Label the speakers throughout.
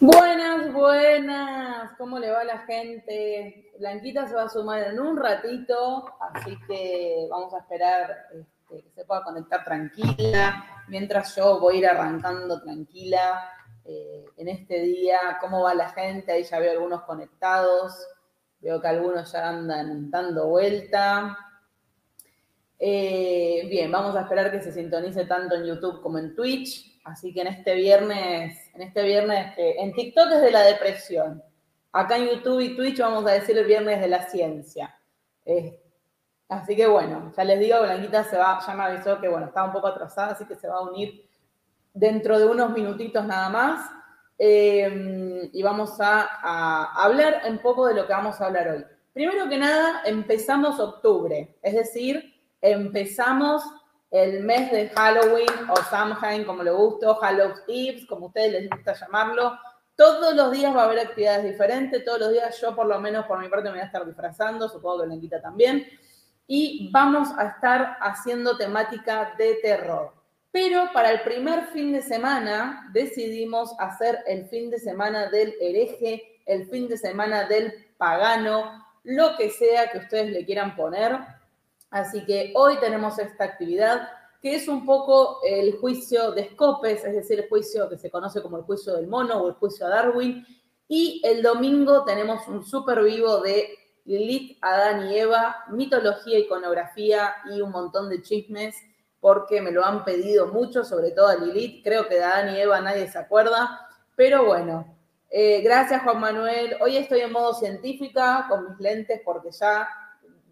Speaker 1: Buenas, buenas. ¿Cómo le va a la gente? Blanquita se va a sumar en un ratito, así que vamos a esperar este, que se pueda conectar tranquila, mientras yo voy a ir arrancando tranquila eh, en este día. ¿Cómo va la gente? Ahí ya veo algunos conectados, veo que algunos ya andan dando vuelta. Eh, bien, vamos a esperar que se sintonice tanto en YouTube como en Twitch. Así que en este viernes, en este viernes, en TikTok es de la depresión. Acá en YouTube y Twitch vamos a decir el viernes de la ciencia. así que bueno, ya les digo, Blanquita se va, ya me avisó que bueno, está un poco atrasada, así que se va a unir dentro de unos minutitos nada más. Eh, y vamos a hablar un poco de lo que vamos a hablar hoy. Primero que nada, empezamos octubre, es decir, empezamos el mes de Halloween o Samhain, como le guste, Halloween Eve, como ustedes les gusta llamarlo. Todos los días va a haber actividades diferentes, todos los días yo por lo menos por mi parte me voy a estar disfrazando, supongo que Lenquita también. Y vamos a estar haciendo temática de terror. Pero para el primer fin de semana decidimos hacer el fin de semana del hereje, el fin de semana del pagano, lo que sea que ustedes le quieran poner Así que hoy tenemos esta actividad que es un poco el juicio de Scopes, es decir, el juicio que se conoce como el juicio del mono o el juicio a Darwin. Y el domingo tenemos un súper vivo de Lilith, Adán y Eva, mitología, iconografía y un montón de chismes, porque me lo han pedido mucho, sobre todo a Lilith. Creo que de Adán y Eva nadie se acuerda, pero bueno. Eh, gracias, Juan Manuel. Hoy estoy en modo científica con mis lentes porque ya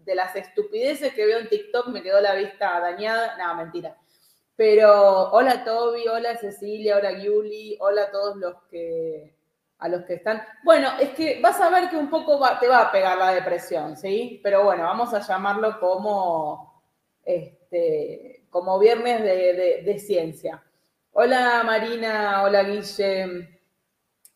Speaker 1: de las estupideces que veo en TikTok me quedó la vista dañada. No, mentira. Pero hola Toby, hola Cecilia, hola Yuli, hola a todos los que a los que están. Bueno, es que vas a ver que un poco te va a pegar la depresión, ¿sí? Pero bueno, vamos a llamarlo como este, como viernes de, de ciencia. Hola Marina, hola Guille.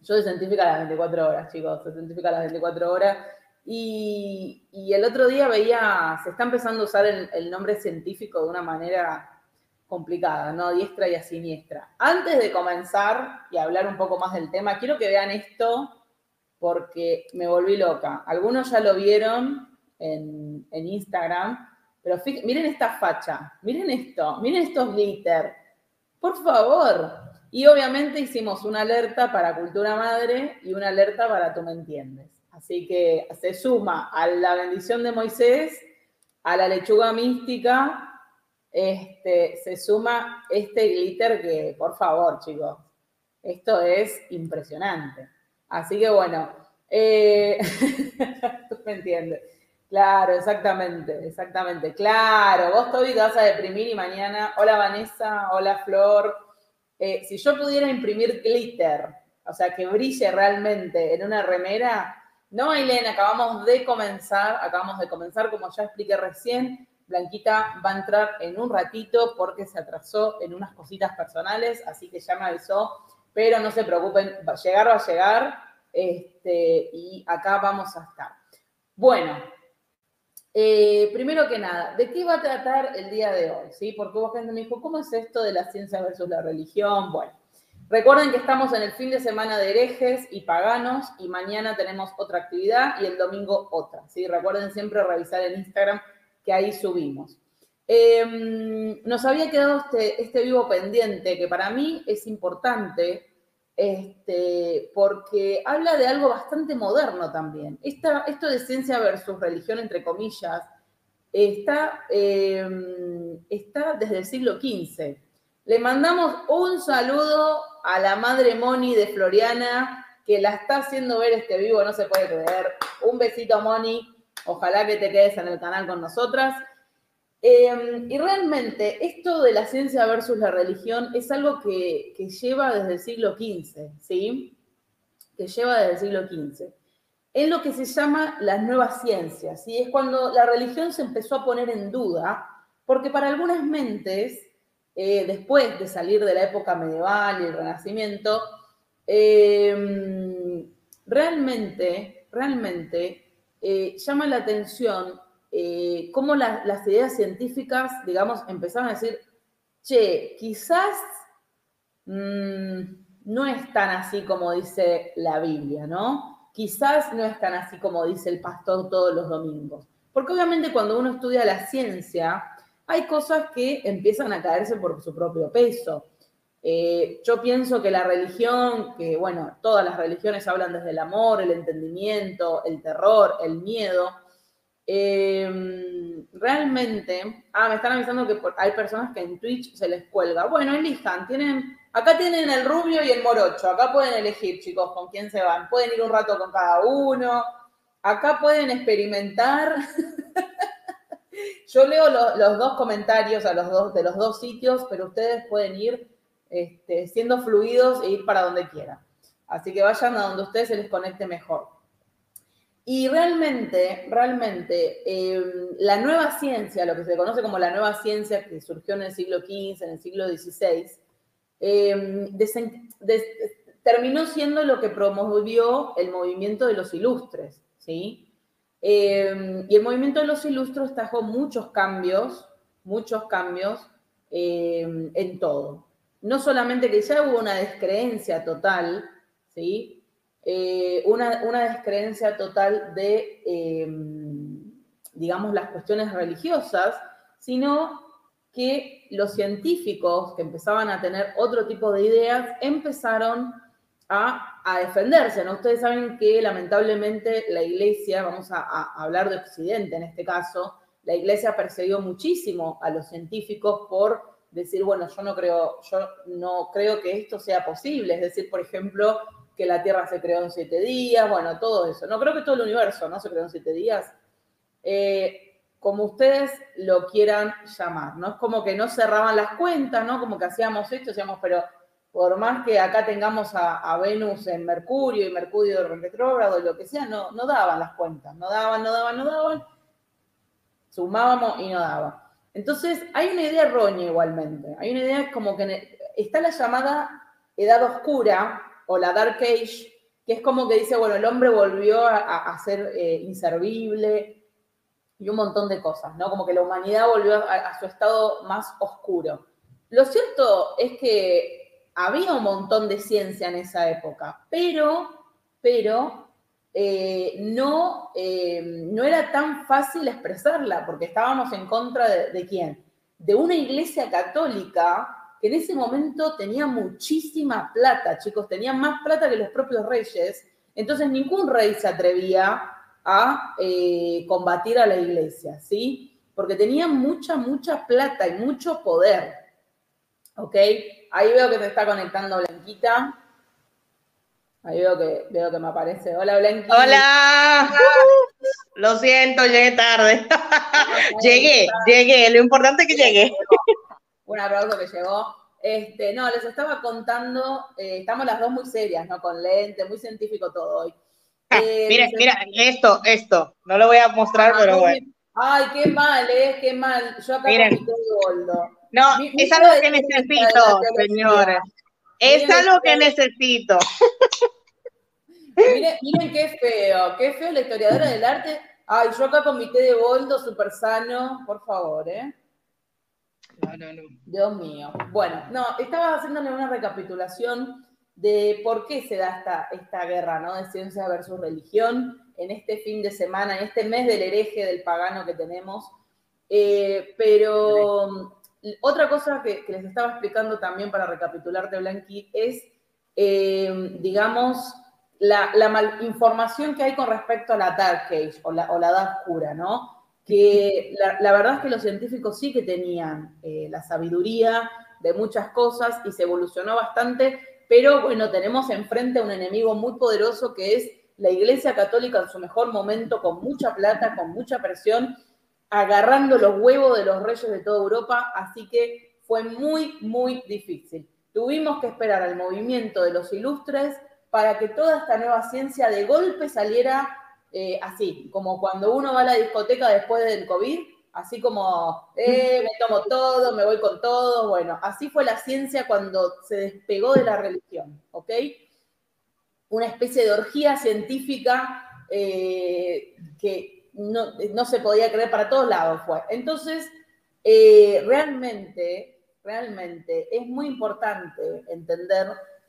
Speaker 1: Yo soy científica a las 24 horas, chicos, soy científica a las 24 horas. Y, el otro día veía, se está empezando a usar el, nombre científico de una manera complicada, ¿no? Diestra y a siniestra. Antes de comenzar y hablar un poco más del tema, quiero que vean esto porque me volví loca. Algunos ya lo vieron en, Instagram, pero miren esta facha, miren esto, miren estos glitter. Por favor. Y obviamente hicimos una alerta para Cultura Madre y una alerta para Tú me entiendes. Así que se suma a la bendición de Moisés, a la lechuga mística, este, se suma este glitter que, por favor, chicos, esto es impresionante. Así que bueno, eh, tú me entiendes. Claro, exactamente, exactamente. Claro, vos Toby te vas a deprimir y mañana, hola Vanessa, hola Flor. Eh, si yo pudiera imprimir glitter, o sea, que brille realmente en una remera, no, Aileen, acabamos de comenzar, acabamos de comenzar, como ya expliqué recién, Blanquita va a entrar en un ratito porque se atrasó en unas cositas personales, así que ya me avisó, pero no se preocupen, va a llegar, va a llegar, este, y acá vamos a estar. Bueno, eh, primero que nada, ¿de qué va a tratar el día de hoy? ¿Sí? Porque vos gente me dijo, ¿cómo es esto de la ciencia versus la religión? Bueno, Recuerden que estamos en el fin de semana de herejes y paganos y mañana tenemos otra actividad y el domingo otra. ¿sí? Recuerden siempre revisar en Instagram que ahí subimos. Em, nos había quedado este, este, vivo pendiente que para mí es importante este, porque habla de algo bastante moderno también. esto de ciencia versus religión, entre comillas, está, em, está desde el siglo XV. Le mandamos un saludo a la madre Moni de Floriana, que la está haciendo ver este vivo, no se puede creer. Un besito, Moni. Ojalá que te quedes en el canal con nosotras. Em, y realmente esto de la ciencia versus la religión es algo que, lleva desde el siglo XV, ¿sí? Que lleva desde el siglo XV. En lo que se llama las nuevas ciencias, ¿sí? Es cuando la religión se empezó a poner en duda, porque para algunas mentes eh, después de salir de la época medieval y el Renacimiento, em, realmente, realmente eh, llama la atención eh, cómo las ideas científicas, digamos, empezaron a decir, che, quizás mm, no es tan así como dice la Biblia, ¿no? Quizás no es tan así como dice el pastor todos los domingos. Porque obviamente cuando uno estudia la ciencia, hay cosas que empiezan a caerse por su propio peso. Eh, yo pienso que la religión, que bueno, todas las religiones hablan desde el amor, el entendimiento, el terror, el miedo. Em, realmente, ah, me están avisando que hay personas que en Twitch se les cuelga. Bueno, elijan, tienen, acá tienen el rubio y el morocho, acá pueden elegir, chicos, con quién se van. Pueden ir un rato con cada uno, acá pueden experimentar. Yo leo los dos comentarios los dos, de los dos sitios, pero ustedes pueden ir este, siendo fluidos e ir para donde quieran. Así que vayan a donde ustedes se les conecte mejor. Y realmente, realmente, em, la nueva ciencia, lo que se conoce como la nueva ciencia que surgió en el siglo XV, en el siglo XVI, em, terminó siendo lo que promovió el movimiento de los ilustres, ¿sí? Em, y el movimiento de los ilustres trajo muchos cambios, muchos cambios en todo no solamente que ya hubo una descreencia total, ¿sí? Eh, una, descreencia total de, em, digamos, las cuestiones religiosas, sino que los científicos que empezaban a tener otro tipo de ideas empezaron a, defenderse. ¿no? Ustedes saben que lamentablemente la iglesia, vamos a, hablar de Occidente en este caso, la iglesia persiguió muchísimo a los científicos por decir, bueno, yo no creo, yo no creo que esto sea posible. Es decir, por ejemplo, que la Tierra se creó en siete días, bueno, todo eso. No creo que todo el universo, ¿no? Se creó en siete días. Eh, como ustedes lo quieran llamar, ¿no? Es como que no cerraban las cuentas, ¿no? Como que hacíamos esto, decíamos, pero por más que acá tengamos a, Venus en Mercurio y Mercurio en retrógrado y lo que sea, no, daban las cuentas, no daban, no daban, no daban. Sumábamos y no daban. Entonces, hay una idea errónea igualmente. Hay una idea como que está la llamada edad oscura o la Dark Age, que es como que dice, bueno, el hombre volvió a, ser eh, inservible y un montón de cosas, ¿no? Como que la humanidad volvió a, su estado más oscuro. Lo cierto es que había un montón de ciencia en esa época, pero, pero eh, no, eh, no era tan fácil expresarla, porque estábamos en contra de, quién? De una iglesia católica que en ese momento tenía muchísima plata, chicos, tenía más plata que los propios reyes, entonces ningún rey se atrevía a eh, combatir a la iglesia, ¿sí? Porque tenía mucha, mucha plata y mucho poder, ¿ok? Ahí veo que te está conectando Blanquita. Ahí veo que, veo que me aparece. Hola, Blanqui.
Speaker 2: Hola. Lo siento, llegué tarde. llegué, llegué. Lo importante es que llegué.
Speaker 1: Un aplauso que llegó. Este, no, les estaba contando, eh, estamos las dos muy serias, ¿no? Con lente, muy científico todo hoy.
Speaker 2: Ah, eh, mira, mira, esto, esto. No lo voy a mostrar, pero bueno.
Speaker 1: Ay, qué mal, ¿eh? Qué mal. Yo acá
Speaker 2: Miren. con mi No, es algo que necesito, señores. Es algo que necesito.
Speaker 1: Miren, qué feo, qué feo la historiadora del arte. Ay, yo acá con mi té de boldo súper sano, por favor, ¿eh? No, no, no. Dios mío. Bueno, no, estaba haciéndole una recapitulación de por qué se da esta, esta guerra, ¿no? De ciencia versus religión en este fin de semana, en este mes del hereje, del pagano que tenemos. Eh, pero otra cosa que, les estaba explicando también para recapitularte, Blanqui, es, eh, digamos, la, la información que hay con respecto a la Dark Age o la, o la Edad Oscura, ¿no? Que la, verdad es que los científicos sí que tenían eh, la sabiduría de muchas cosas y se evolucionó bastante, pero bueno, tenemos enfrente a un enemigo muy poderoso que es la Iglesia Católica en su mejor momento, con mucha plata, con mucha presión, agarrando los huevos de los reyes de toda Europa, así que fue muy, muy difícil. Tuvimos que esperar al movimiento de los ilustres para que toda esta nueva ciencia de golpe saliera eh, así, como cuando uno va a la discoteca después del COVID, así como, eh, me tomo todo, me voy con todo, bueno, así fue la ciencia cuando se despegó de la religión, ¿ok? Una especie de orgía científica eh, que no, se podía creer para todos lados fue. Entonces, eh, realmente, realmente es muy importante entender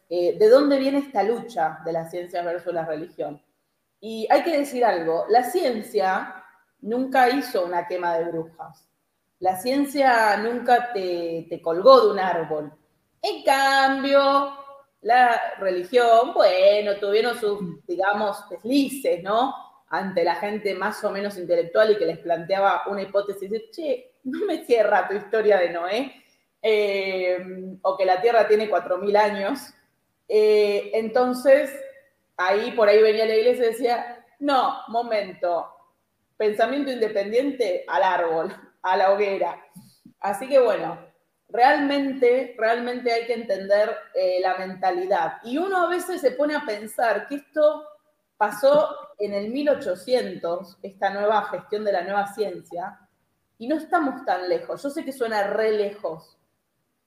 Speaker 1: eh, de dónde viene esta lucha de la ciencia versus la religión. Y hay que decir algo, la ciencia nunca hizo una quema de brujas. La ciencia nunca te, te colgó de un árbol. En cambio, la religión, bueno, tuvieron sus, digamos, deslices, ¿no? Ante la gente más o menos intelectual y que les planteaba una hipótesis de, che, no me cierra tu historia de Noé, eh, o que la Tierra tiene 4.000 años. Eh, entonces, ahí por ahí venía la iglesia y decía, no, momento, pensamiento independiente al árbol, a la hoguera. Así que bueno, realmente, realmente hay que entender eh, la mentalidad. Y uno a veces se pone a pensar que esto pasó en el 1800, esta nueva gestión de la nueva ciencia, y no estamos tan lejos. Yo sé que suena re lejos,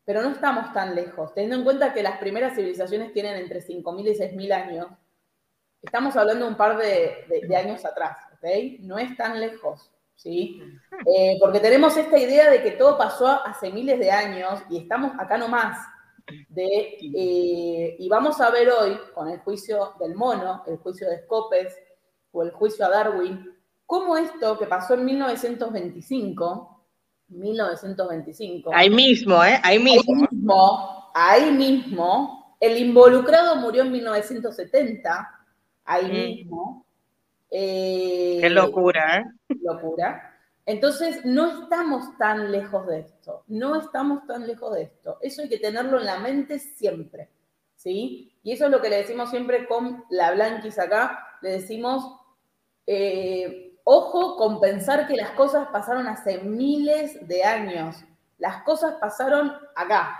Speaker 1: pero no estamos tan lejos. Teniendo en cuenta que las primeras civilizaciones tienen entre 5.000 y 6.000 años, estamos hablando un par de, años atrás, ¿ok? No es tan lejos, ¿sí? Eh, porque tenemos esta idea de que todo pasó hace miles de años y estamos acá nomás. De, eh, y vamos a ver hoy, con el juicio del mono, el juicio de Scopes o el juicio a Darwin, cómo esto que pasó en 1925, 1925.
Speaker 2: Ahí mismo, ¿eh? Ahí mismo.
Speaker 1: Ahí mismo, ahí mismo el involucrado murió en 1970 ahí mismo.
Speaker 2: Eh, Qué locura, ¿eh?
Speaker 1: Locura. Entonces, no estamos tan lejos de esto, no estamos tan lejos de esto. Eso hay que tenerlo en la mente siempre, ¿sí? Y eso es lo que le decimos siempre con la Blanquis acá, le decimos, eh, ojo con pensar que las cosas pasaron hace miles de años, las cosas pasaron acá,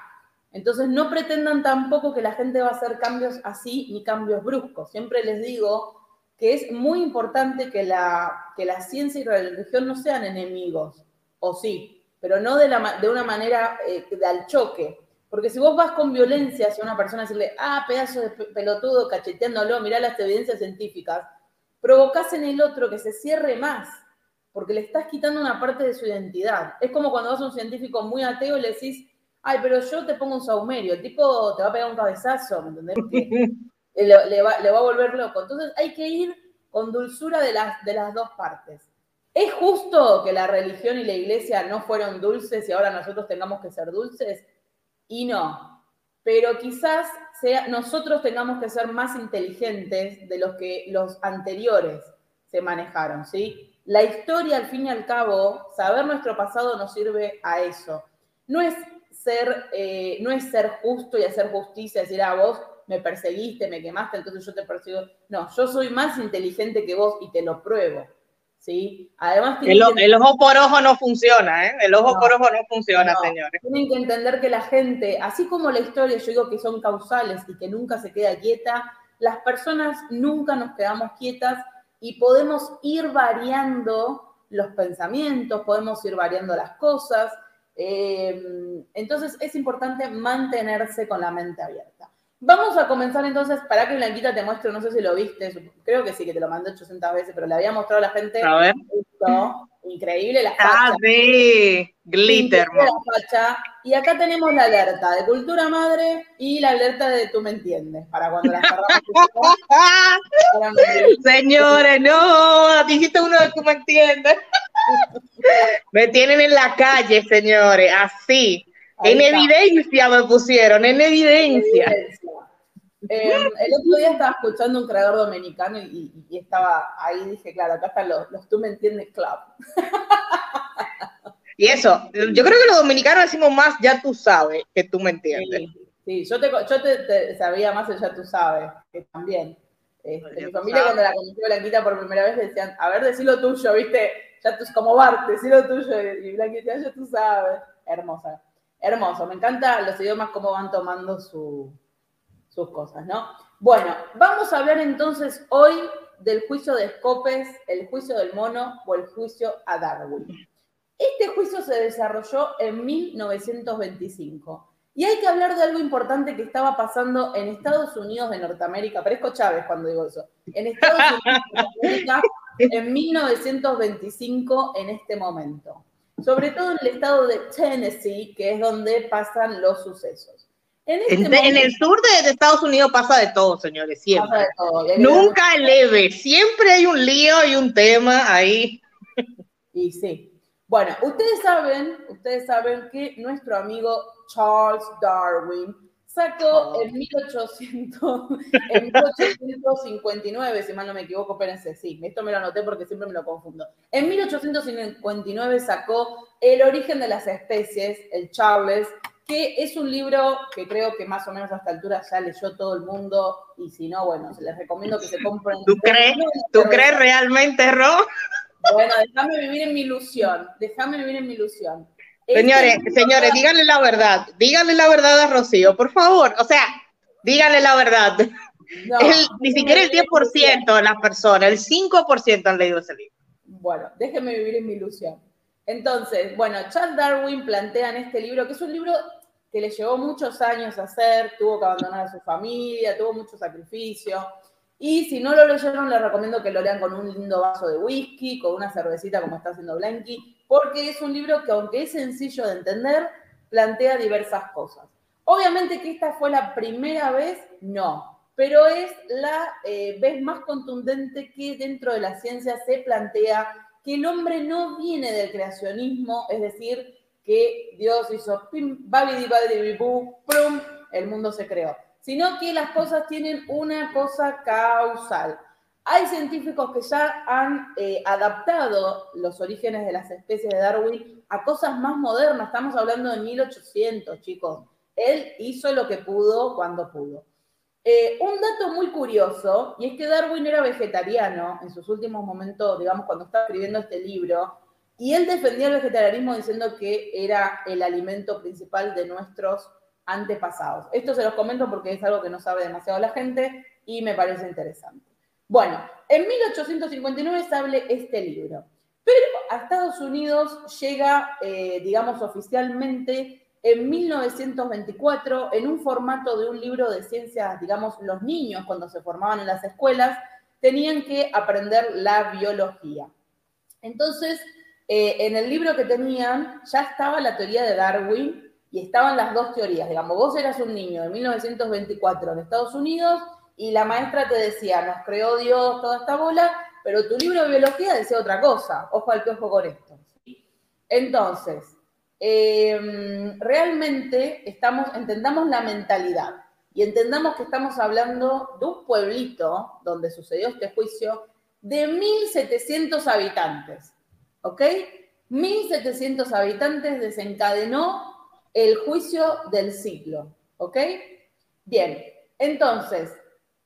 Speaker 1: entonces, no pretendan tampoco que la gente va a hacer cambios así ni cambios bruscos. Siempre les digo que es muy importante que la, que la ciencia y la religión no sean enemigos, o sí, pero no de, la, de una manera eh, al choque. Porque si vos vas con violencia hacia una persona decirle, ah, pedazo de pelotudo, cacheteándolo, mirá las evidencias científicas, provocás en el otro que se cierre más, porque le estás quitando una parte de su identidad. Es como cuando vas a un científico muy ateo y le decís, ay, pero yo te pongo un saumerio, el tipo te va a pegar un cabezazo, ¿me entendés? le, va, a volver loco. Entonces hay que ir con dulzura de las, de las dos partes. ¿Es justo que la religión y la iglesia no fueron dulces y ahora nosotros tengamos que ser dulces? Y no. Pero quizás sea, nosotros tengamos que ser más inteligentes de los que los anteriores se manejaron, ¿sí? La historia, al fin y al cabo, saber nuestro pasado nos sirve a eso. No es ser, eh, no es ser justo y hacer justicia, decir, a ah, vos me perseguiste, me quemaste, entonces yo te persigo. No, yo soy más inteligente que vos y te lo pruebo. ¿sí?
Speaker 2: Además, el, el, ojo por ojo no funciona, ¿eh? El ojo por ojo no funciona, señores.
Speaker 1: Tienen que entender que la gente, así como la historia, yo digo que son causales y que nunca se queda quieta, las personas nunca nos quedamos quietas y podemos ir variando los pensamientos, podemos ir variando las cosas, Em, entonces es importante mantenerse con la mente abierta. Vamos a comenzar entonces, para que Blanquita te muestre, no sé si lo viste, creo que sí, que te lo mandé 800 veces, pero le había mostrado a la gente.
Speaker 2: A ver.
Speaker 1: increíble la
Speaker 2: facha. Ah, sí, glitter.
Speaker 1: Y acá tenemos la alerta de cultura madre y la alerta de tú me entiendes, para cuando la
Speaker 2: Señores, no, dijiste uno de tú me entiendes. me tienen en la calle, señores, así. En evidencia me pusieron, en evidencia.
Speaker 1: Em, el otro día estaba escuchando un creador dominicano y, estaba ahí, dije, claro, acá están los, los Tú me entiendes club.
Speaker 2: y eso, yo creo que los dominicanos decimos más ya tú sabes que tú me entiendes.
Speaker 1: Sí, yo, te, yo te, sabía más el ya tú sabes, que también. Este, mi familia cuando la conoció Blanquita por primera vez decían, a ver, decí lo tuyo, viste, ya tú, como Bart, decí lo tuyo, y Blanquita, ya tú sabes. Hermosa, hermoso, me encanta los idiomas cómo van tomando su, sus cosas, ¿no? Bueno, vamos a hablar entonces hoy del juicio de Scopes, el juicio del mono o el juicio a Darwin. Este juicio se desarrolló en 1925 y hay que hablar de algo importante que estaba pasando en Estados Unidos de Norteamérica. Parezco Chávez cuando digo eso. En Estados Unidos de Norteamérica en 1925 en este momento. Sobre todo en el estado de Tennessee, que es donde pasan los sucesos.
Speaker 2: En, este el sur de, Estados Unidos pasa de todo, señores, siempre. Nunca leve, siempre hay un lío y un tema ahí.
Speaker 1: Y sí. Bueno, ustedes saben, ustedes saben que nuestro amigo Charles Darwin sacó en, 1800, en 1859, si mal no me equivoco, espérense, sí, esto me lo anoté porque siempre me lo confundo. En 1859 sacó El origen de las especies, el Charles, que es un libro que creo que más o menos a esta altura ya leyó todo el mundo, y si no, bueno, se les recomiendo que se compren.
Speaker 2: ¿Tú crees, ¿tú crees realmente, Ro?
Speaker 1: Bueno, déjame vivir en mi ilusión, déjame vivir en mi ilusión.
Speaker 2: Señores, señores, díganle la verdad, díganle la verdad a Rocío, por favor, o sea, díganle la verdad. ni siquiera el 10% de las personas, el 5% han leído ese libro.
Speaker 1: Bueno, déjenme vivir en mi ilusión. Entonces, bueno, Charles Darwin plantea en este libro, que es un libro que le llevó muchos años hacer, tuvo que abandonar a su familia, tuvo mucho sacrificio. Y si no lo leyeron, les recomiendo que lo lean con un lindo vaso de whisky, con una cervecita como está haciendo Blanky, porque es un libro que aunque es sencillo de entender, plantea diversas cosas. Obviamente que esta fue la primera vez, no, pero es la eh, vez más contundente que dentro de la ciencia se plantea que el hombre no viene del creacionismo, es decir, que Dios hizo pim, babidi, babidi, pum, el mundo se creó, sino que las cosas tienen una cosa causal. Hay científicos que ya han eh, adaptado los orígenes de las especies de Darwin a cosas más modernas. Estamos hablando de 1800, chicos. Él hizo lo que pudo cuando pudo. Eh, un dato muy curioso, y es que Darwin era vegetariano en sus últimos momentos, digamos, cuando estaba escribiendo este libro, y él defendía el vegetarianismo diciendo que era el alimento principal de nuestros antepasados. Esto se los comento porque es algo que no sabe demasiado la gente y me parece interesante. Bueno, en 1859 sale este libro, pero a Estados Unidos llega, eh, digamos, oficialmente en 1924 en un formato de un libro de ciencias, digamos, los niños cuando se formaban en las escuelas tenían que aprender la biología. Entonces, eh, en el libro que tenían ya estaba la teoría de Darwin y estaban las dos teorías. Digamos, vos eras un niño de 1924 en Estados Unidos y la maestra te decía, nos creó Dios toda esta bola, pero tu libro de biología decía otra cosa. Ojo al ojo con esto. Entonces, Em, realmente estamos, entendamos la mentalidad y entendamos que estamos hablando de un pueblito donde sucedió este juicio de 1.700 habitantes, ¿ok? 1.700 habitantes desencadenó el juicio del siglo, ¿ok? Bien, entonces,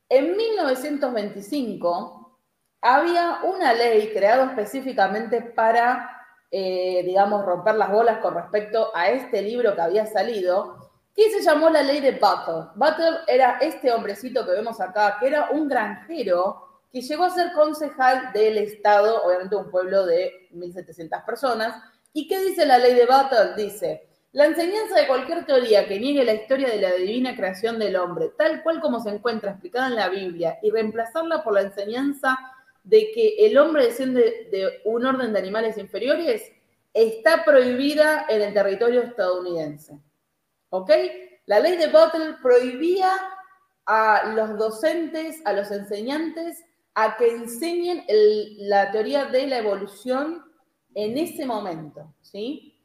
Speaker 1: en 1925 había una ley creada específicamente para eh, digamos, romper las bolas con respecto a este libro que había salido, que se llamó la ley de Butler. Butler era este hombrecito que vemos acá, que era un granjero que llegó a ser concejal del Estado, obviamente un pueblo de 1.700 personas. ¿Y qué dice la ley de Butler? Dice, la enseñanza de cualquier teoría que niegue la historia de la divina creación del hombre, tal cual como se encuentra explicada en la Biblia, y reemplazarla por la enseñanza de que el hombre desciende de un orden de animales inferiores está prohibida en el territorio estadounidense. ¿Ok? La ley de Butler prohibía a los docentes, a los enseñantes, a que enseñen la teoría de la evolución en ese momento, ¿sí?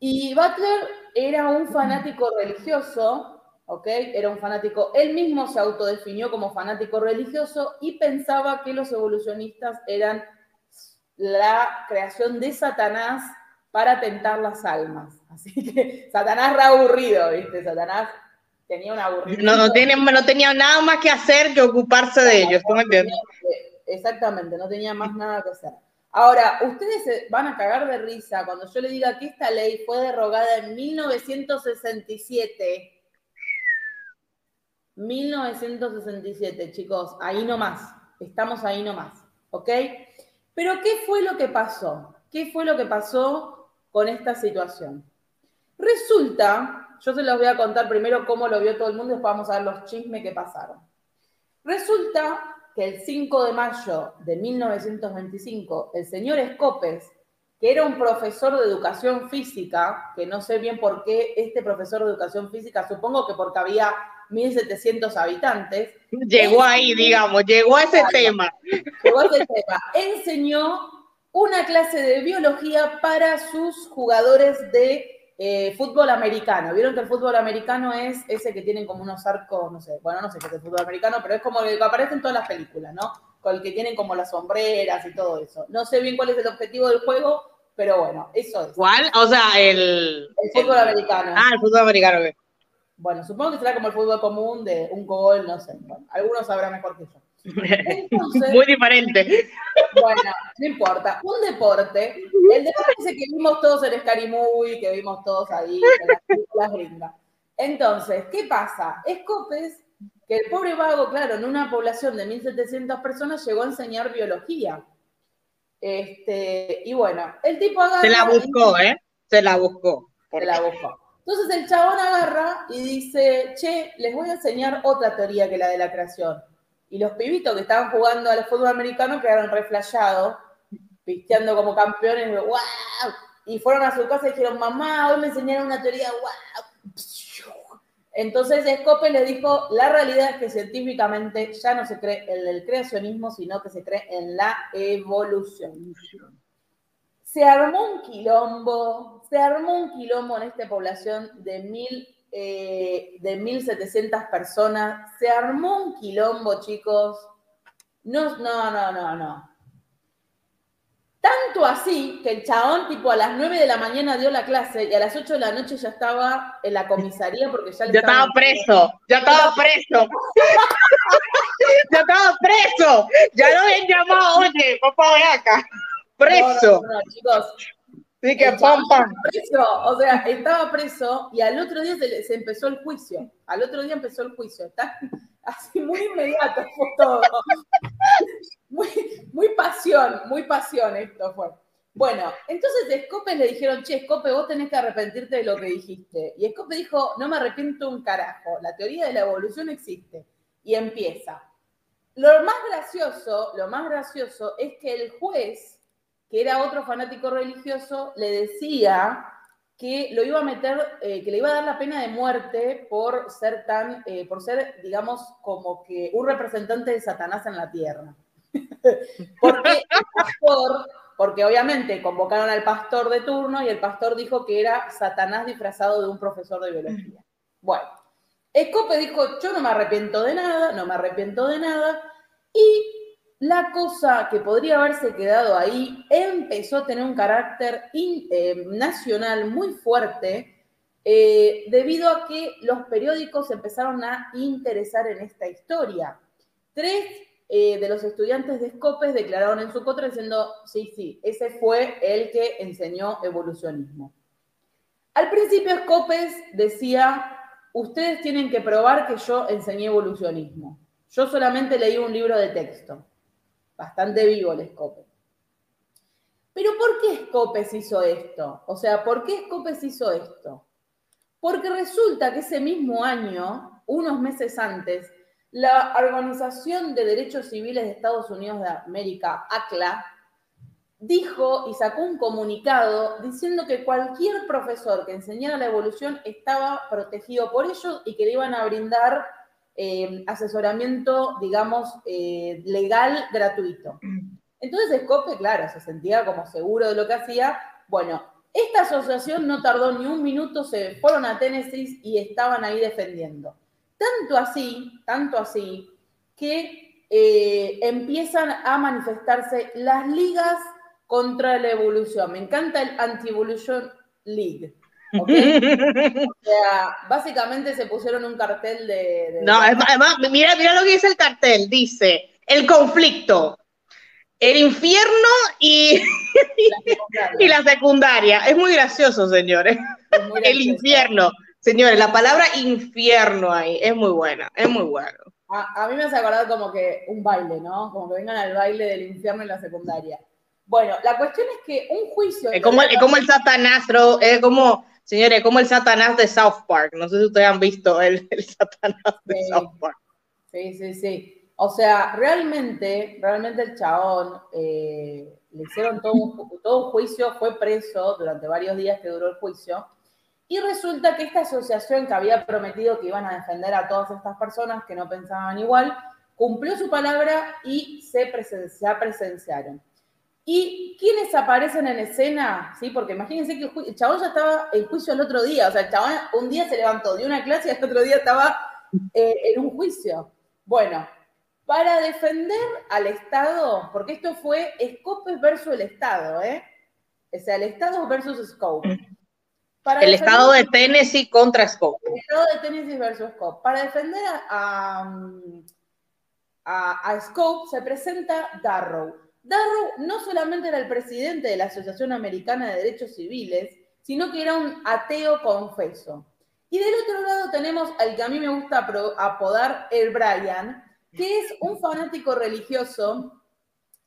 Speaker 1: Y Butler era un fanático religioso ¿ok? Era un fanático, él mismo se autodefinió como fanático religioso y pensaba que los evolucionistas eran la creación de Satanás para tentar las almas. Así que Satanás era aburrido, ¿viste? Satanás tenía un aburrimiento.
Speaker 2: No, no, no tenía nada más que hacer que ocuparse de ellos, ¿tú me entiendes?
Speaker 1: Exactamente, no tenía más nada que hacer. Ahora, ustedes se van a cagar de risa cuando yo le diga que esta ley fue derogada en 1967 1967, chicos, ahí nomás, estamos ahí nomás, ¿ok? Pero ¿qué fue lo que pasó? ¿Qué fue lo que pasó con esta situación? Resulta, yo se los voy a contar primero cómo lo vio todo el mundo, después vamos a ver los chismes que pasaron. Resulta que el 5 de mayo de 1925, el señor Scopes, que era un profesor de educación física, que no sé bien por qué este profesor de educación física, supongo que porque había 1.700 habitantes.
Speaker 2: Llegó ahí, digamos, llegó a ese tema.
Speaker 1: Llegó a ese tema. Enseñó una clase de biología para sus jugadores de eh, fútbol americano. Vieron que el fútbol americano es ese que tienen como unos arcos, no sé, bueno, no sé qué es el fútbol americano, pero es como el que aparece en todas las películas, ¿no? Con el que tienen como las sombreras y todo eso. No sé bien cuál es el objetivo del juego, pero bueno, eso es.
Speaker 2: ¿Cuál? O sea, el...
Speaker 1: El fútbol americano.
Speaker 2: Ah, el fútbol americano,
Speaker 1: Bueno, supongo que será como el fútbol común de un gol, no sé. Bueno, algunos sabrán mejor que yo.
Speaker 2: Muy diferente.
Speaker 1: Bueno, no importa. Un deporte, el deporte ese que vimos todos en Scary Movie, que vimos todos ahí en las películas gringas. Entonces, ¿qué pasa? Scopes, que el pobre vago, claro, en una población de 1.700 personas llegó a enseñar biología. Este, y bueno, el tipo agarra...
Speaker 2: Se la buscó, ¿eh? Se la buscó.
Speaker 1: Se la buscó. Entonces el chabón agarra y dice, che, les voy a enseñar otra teoría que la de la creación. Y los pibitos que estaban jugando al fútbol americano quedaron reflayados, pisteando como campeones, ¡wow! Y fueron a su casa y dijeron, mamá, hoy me enseñaron una teoría, ¡wow! Entonces Scope le dijo, la realidad es que científicamente ya no se cree en el creacionismo, sino que se cree en la evolución. Se armó un quilombo, se armó un quilombo en esta población de mil eh, de 1.700 personas. Se armó un quilombo, chicos. No, no, no, no, no. Tanto así que el chabón, tipo, a las 9 de la mañana dio la clase y a las 8 de la noche ya estaba en la comisaría porque ya
Speaker 2: le estaba preso, ya estaba preso. ya estaba preso. Ya lo habían llamado, oye, papá, de acá. Preso.
Speaker 1: No, no, chicos,
Speaker 2: Sí, que pam, pam.
Speaker 1: o sea, estaba preso y al otro día se, empezó el juicio. Al otro día empezó el juicio. Está así muy inmediato fue todo. Muy, muy pasión, muy pasión esto fue. Bueno, entonces Scope le dijeron, che, Scope, vos tenés que arrepentirte de lo que dijiste. Y Scope dijo, no me arrepiento un carajo, la teoría de la evolución existe. Y empieza. Lo más gracioso, lo más gracioso es que el juez que era otro fanático religioso, le decía que lo iba a meter, eh, que le iba a dar la pena de muerte por ser tan, eh, por ser, digamos, como que un representante de Satanás en la tierra. porque el pastor, porque obviamente convocaron al pastor de turno y el pastor dijo que era Satanás disfrazado de un profesor de biología. Bueno, Escope dijo, yo no me arrepiento de nada, no me arrepiento de nada, y la cosa que podría haberse quedado ahí empezó a tener un carácter eh, nacional muy fuerte eh, debido a que los periódicos empezaron a interesar en esta historia. Tres eh, de los estudiantes de Scopes declararon en su contra diciendo, sí, sí, ese fue el que enseñó evolucionismo. Al principio Scopes decía, ustedes tienen que probar que yo enseñé evolucionismo. Yo solamente leí un libro de texto bastante vivo el Scopes. Pero ¿por qué Scopes hizo esto? O sea, ¿por qué Scopes hizo esto? Porque resulta que ese mismo año, unos meses antes, la Organización de Derechos Civiles de Estados Unidos de América, ACLA, dijo y sacó un comunicado diciendo que cualquier profesor que enseñara la evolución estaba protegido por ellos y que le iban a brindar eh, asesoramiento, digamos, eh, legal gratuito. Entonces Scope, claro, se sentía como seguro de lo que hacía. Bueno, esta asociación no tardó ni un minuto, se fueron a Tennessee y estaban ahí defendiendo. Tanto así, tanto así, que eh, empiezan a manifestarse las ligas contra la evolución. Me encanta el Anti-Evolution League. O sea, básicamente se pusieron un cartel de.
Speaker 2: no, además, mira, mira lo que dice el cartel: dice el conflicto, el infierno y la y la secundaria. Es muy gracioso, señores. El infierno. Señores, la palabra infierno ahí es muy buena, es muy bueno.
Speaker 1: A, mí me hace acordar como que un baile, ¿no? Como que vengan al baile del infierno en la secundaria. Bueno, la cuestión es que un juicio.
Speaker 2: Es como, es como el satanastro, es como Señores, como el Satanás de South Park. No sé si ustedes han visto el, Satanás de South Park.
Speaker 1: Sí, sí, sí. O sea, realmente, realmente el chabón eh, le hicieron todo un, todo un juicio, fue preso durante varios días que duró el juicio. Y resulta que esta asociación que había prometido que iban a defender a todas estas personas que no pensaban igual, cumplió su palabra y se, presenciaron. ¿Y quiénes aparecen en escena? ¿Sí? Porque imagínense que el chabón ya estaba en juicio el otro día. O sea, el chabón un día se levantó de una clase y el otro día estaba eh, en un juicio. Bueno, para defender al Estado, porque esto fue Scopes versus el Estado, ¿eh? O sea, el Estado versus Scope.
Speaker 2: el Estado de Tennessee contra Scope.
Speaker 1: El Estado de Tennessee versus Scope. Para defender a, a, Scope se presenta Darrow. Darrow no solamente era el presidente de la Asociación Americana de Derechos Civiles, sino que era un ateo confeso. Y del otro lado tenemos al que a mí me gusta apodar el Brian, que es un fanático religioso,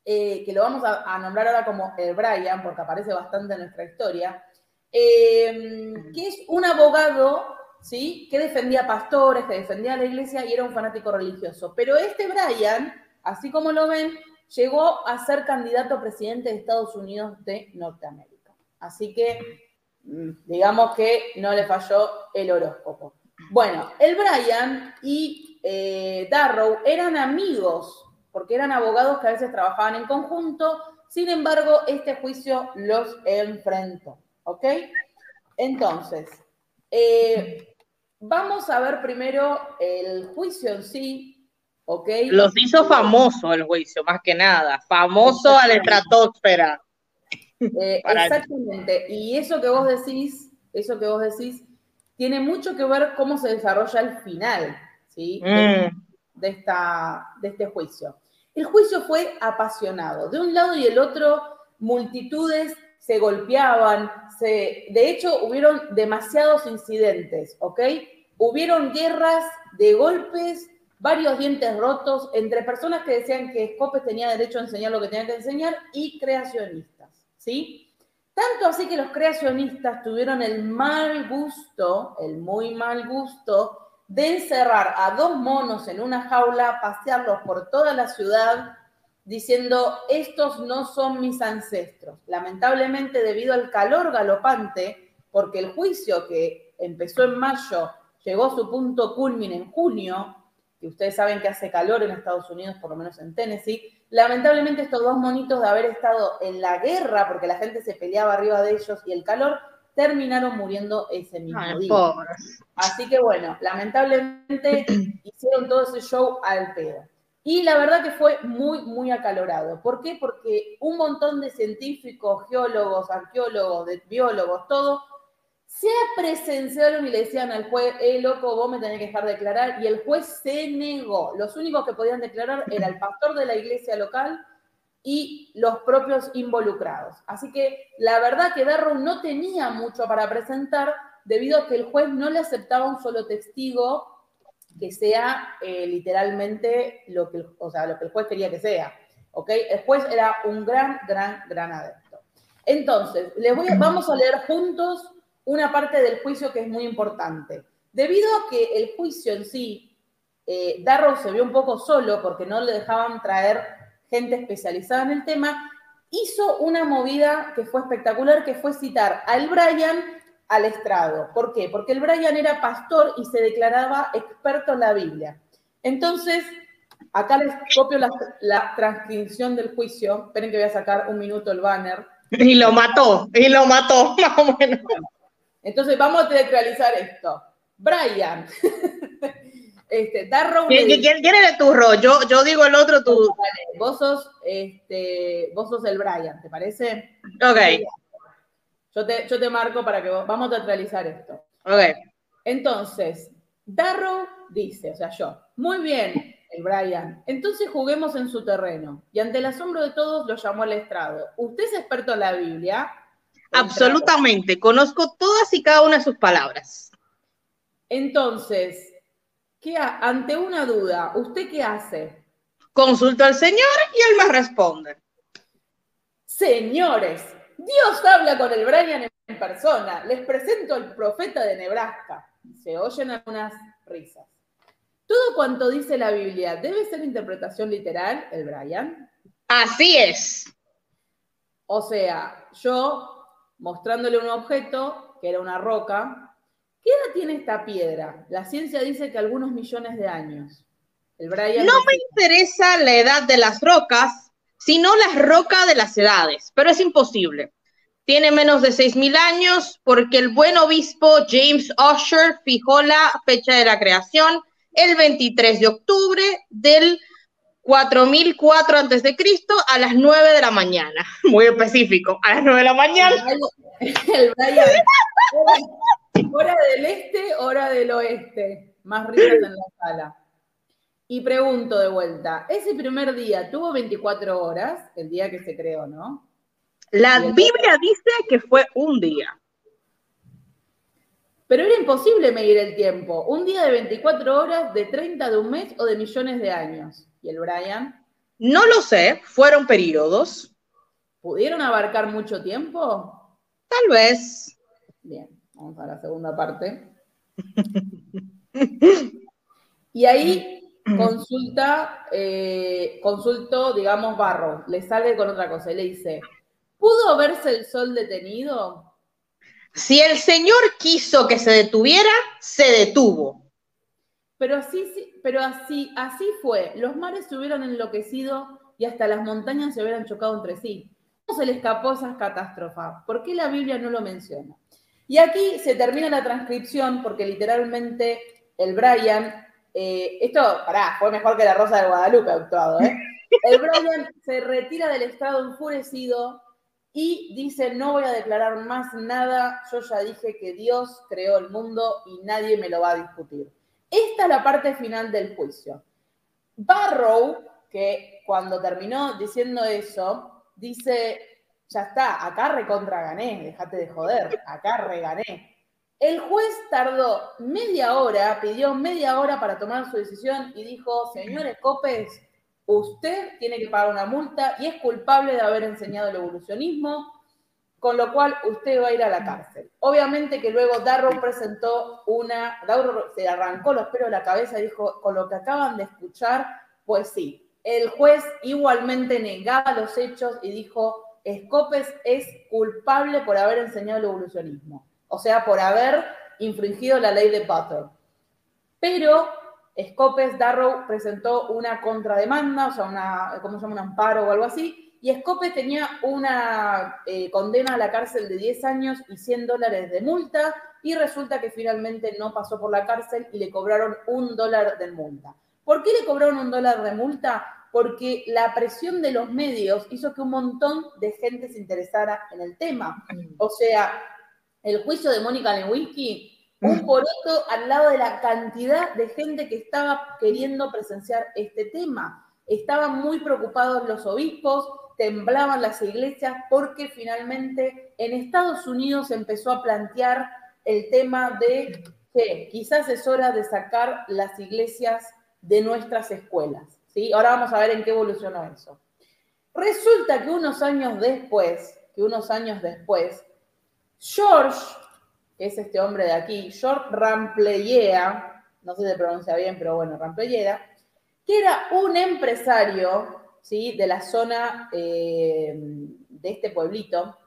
Speaker 1: eh, que lo vamos a, nombrar ahora como el Brian, porque aparece bastante en nuestra historia, eh, que es un abogado, ¿sí? Que defendía pastores, que defendía a la iglesia y era un fanático religioso. Pero este Brian, así como lo ven, llegó a ser candidato a presidente de Estados Unidos de Norteamérica. Así que, mm, digamos que no le falló el horóscopo. Bueno, el Brian y eh, Darrow eran amigos, porque eran abogados que a veces trabajaban en conjunto, sin embargo, este juicio los enfrentó, ¿ok? Entonces, eh, vamos a ver primero el juicio en sí,
Speaker 2: Los hizo famoso el juicio, más que nada, famoso a la estratosfera.
Speaker 1: Eh, exactamente, y eso que vos decís, eso que vos decís, tiene mucho que ver cómo se desarrolla el final. ¿sí? Mm. De, esta, de este juicio. El juicio fue apasionado. De un lado y el otro, multitudes se golpeaban, se, de hecho, hubieron demasiados incidentes, ¿ok? Hubieron guerras de golpes, varios dientes rotos entre personas que decían que Scopes tenía derecho a enseñar lo que tenía que enseñar y creacionistas, ¿sí? Tanto así que los creacionistas tuvieron el mal gusto, el muy mal gusto, de encerrar a dos monos en una jaula, pasearlos por toda la ciudad, diciendo, estos no son mis ancestros. Lamentablemente, debido al calor galopante, porque el juicio que empezó en mayo llegó a su punto culmine en junio, y ustedes saben que hace calor en Estados Unidos, por lo menos en Tennessee, lamentablemente estos dos monitos de haber estado en la guerra, porque la gente se peleaba arriba de ellos y el calor, terminaron muriendo ese mismo día. Así que bueno, lamentablemente hicieron todo ese show al pedo. Y la verdad que fue muy, muy acalorado. ¿Por qué? Porque un montón de científicos, geólogos, arqueólogos, biólogos, todo, se presenciaron y le decían al juez, eh, loco, vos me tenés que dejar declarar. Y el juez se negó. Los únicos que podían declarar era el pastor de la iglesia local y los propios involucrados. Así que la verdad que Darrow no tenía mucho para presentar debido a que el juez no le aceptaba un solo testigo que sea eh, literalmente lo que, o sea, lo que el juez quería que sea. ¿ok? El juez era un gran, gran, gran adepto. Entonces, les voy vamos a leer juntos una parte del juicio que es muy importante. Debido a que el juicio en sí, eh, Darrow se vio un poco solo porque no le dejaban traer gente especializada en el tema, hizo una movida que fue espectacular, que fue citar al Brian al estrado. ¿Por qué? Porque el Brian era pastor y se declaraba experto en la Biblia. Entonces, acá les copio la, transcripción del juicio. Esperen que voy a sacar un minuto el banner.
Speaker 2: Y lo mató, y lo mató, más o menos.
Speaker 1: Entonces, vamos a teatralizar esto. Brian Este,
Speaker 2: ¿Quién, ¿Quién, es tu rol? Yo, yo digo el otro, tú.
Speaker 1: Vos sos, este, vos sos el Brian, ¿te parece?
Speaker 2: Ok.
Speaker 1: Yo te, yo te marco para que vamos a teatralizar esto.
Speaker 2: Ok.
Speaker 1: Entonces, Darrow dice, o sea, yo, muy bien, el Brian, entonces juguemos en su terreno. Y ante el asombro de todos lo llamó al estrado. ¿Usted es experto en la Biblia?
Speaker 2: Absolutamente, conozco todas y cada una de sus palabras.
Speaker 1: Entonces, ¿Qué ante una duda, ¿usted qué hace?
Speaker 2: Consulto al Señor y Él me responde.
Speaker 1: Señores, Dios habla con el Brian en persona. Les presento al profeta de Nebraska. Se oyen algunas risas. Todo cuanto dice la Biblia debe ser interpretación literal, el Brian.
Speaker 2: Así es.
Speaker 1: O sea, yo mostrándole un objeto, que era una roca, ¿qué edad tiene esta piedra? La ciencia dice que algunos millones de años.
Speaker 2: El Brian no me interesa la edad de las rocas, sino la roca de las edades, pero es imposible. Tiene menos de 6.000 años porque el buen obispo James Usher fijó la fecha de la creación el 23 de octubre del 4004 antes de Cristo a las 9 de la mañana. Muy específico, a las 9 de la mañana. El
Speaker 1: hora, del este, hora del oeste. Más risas en la sala. Y pregunto de vuelta, ese primer día tuvo 24 horas, el día que se creó, ¿no?
Speaker 2: La Biblia dice que fue un día.
Speaker 1: Pero era imposible medir el tiempo. Un día de 24 horas, de 30 de un mes o de millones de años. ¿Y el Brian?
Speaker 2: No lo sé, fueron periodos.
Speaker 1: ¿Pudieron abarcar mucho tiempo?
Speaker 2: Tal vez.
Speaker 1: Bien, vamos a la segunda parte. y ahí consulta, eh, consultó, digamos, Barro, le sale con otra cosa y le dice, ¿Pudo verse el sol detenido?
Speaker 2: Si el Señor quiso que se detuviera, se detuvo.
Speaker 1: Pero así, pero así, así fue. Los mares se hubieran enloquecido y hasta las montañas se hubieran chocado entre sí. ¿Cómo se le escapó esa catástrofe? ¿Por qué la Biblia no lo menciona? Y aquí se termina la transcripción porque literalmente el Brian, eh, esto, pará, fue mejor que la Rosa de Guadalupe actuado, ¿eh? El Brian se retira del estado enfurecido y dice, no voy a declarar más nada, yo ya dije que Dios creó el mundo y nadie me lo va a discutir. Esta es la parte final del juicio. Barrow, que cuando terminó diciendo eso, dice, ya está, acá recontra gané, déjate de joder, acá regané. El juez tardó media hora, pidió media hora para tomar su decisión y dijo, señores Copes, usted tiene que pagar una multa y es culpable de haber enseñado el evolucionismo, con lo cual usted va a ir a la cárcel. Obviamente que luego Darrow presentó una, Darrow se arrancó los pelos de la cabeza y dijo, con lo que acaban de escuchar, pues sí. El juez igualmente negaba los hechos y dijo, Scopes es culpable por haber enseñado el evolucionismo, o sea, por haber infringido la ley de Potter. Pero Scopes Darrow presentó una contrademanda, o sea, una, ¿cómo se llama? Un amparo o algo así, y Scopes tenía una eh, condena a la cárcel de 10 años y 100 dólares de multa, y resulta que finalmente no pasó por la cárcel y le cobraron un dólar de multa. ¿Por qué le cobraron un dólar de multa? Porque la presión de los medios hizo que un montón de gente se interesara en el tema. Mm. O sea, el juicio de Mónica Lewinsky un poroto al lado de la cantidad de gente que estaba queriendo presenciar este tema. Estaban muy preocupados los obispos, temblaban las iglesias porque finalmente en Estados Unidos empezó a plantear el tema de que quizás es hora de sacar las iglesias de nuestras escuelas. ¿sí? Ahora vamos a ver en qué evolucionó eso. Resulta que unos años después, que unos años después, George es este hombre de aquí, George Rampleyea, no sé si se pronuncia bien, pero bueno, Rampleyea, que era un empresario ¿sí? de la zona eh, de este pueblito,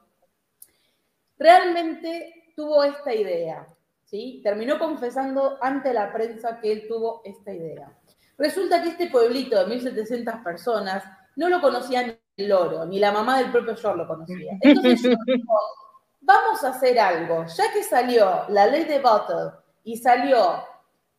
Speaker 1: realmente tuvo esta idea, ¿sí? terminó confesando ante la prensa que él tuvo esta idea. Resulta que este pueblito de 1.700 personas no lo conocía ni el loro, ni la mamá del propio George lo conocía. Entonces vamos a hacer algo. Ya que salió la ley de Bottle y salió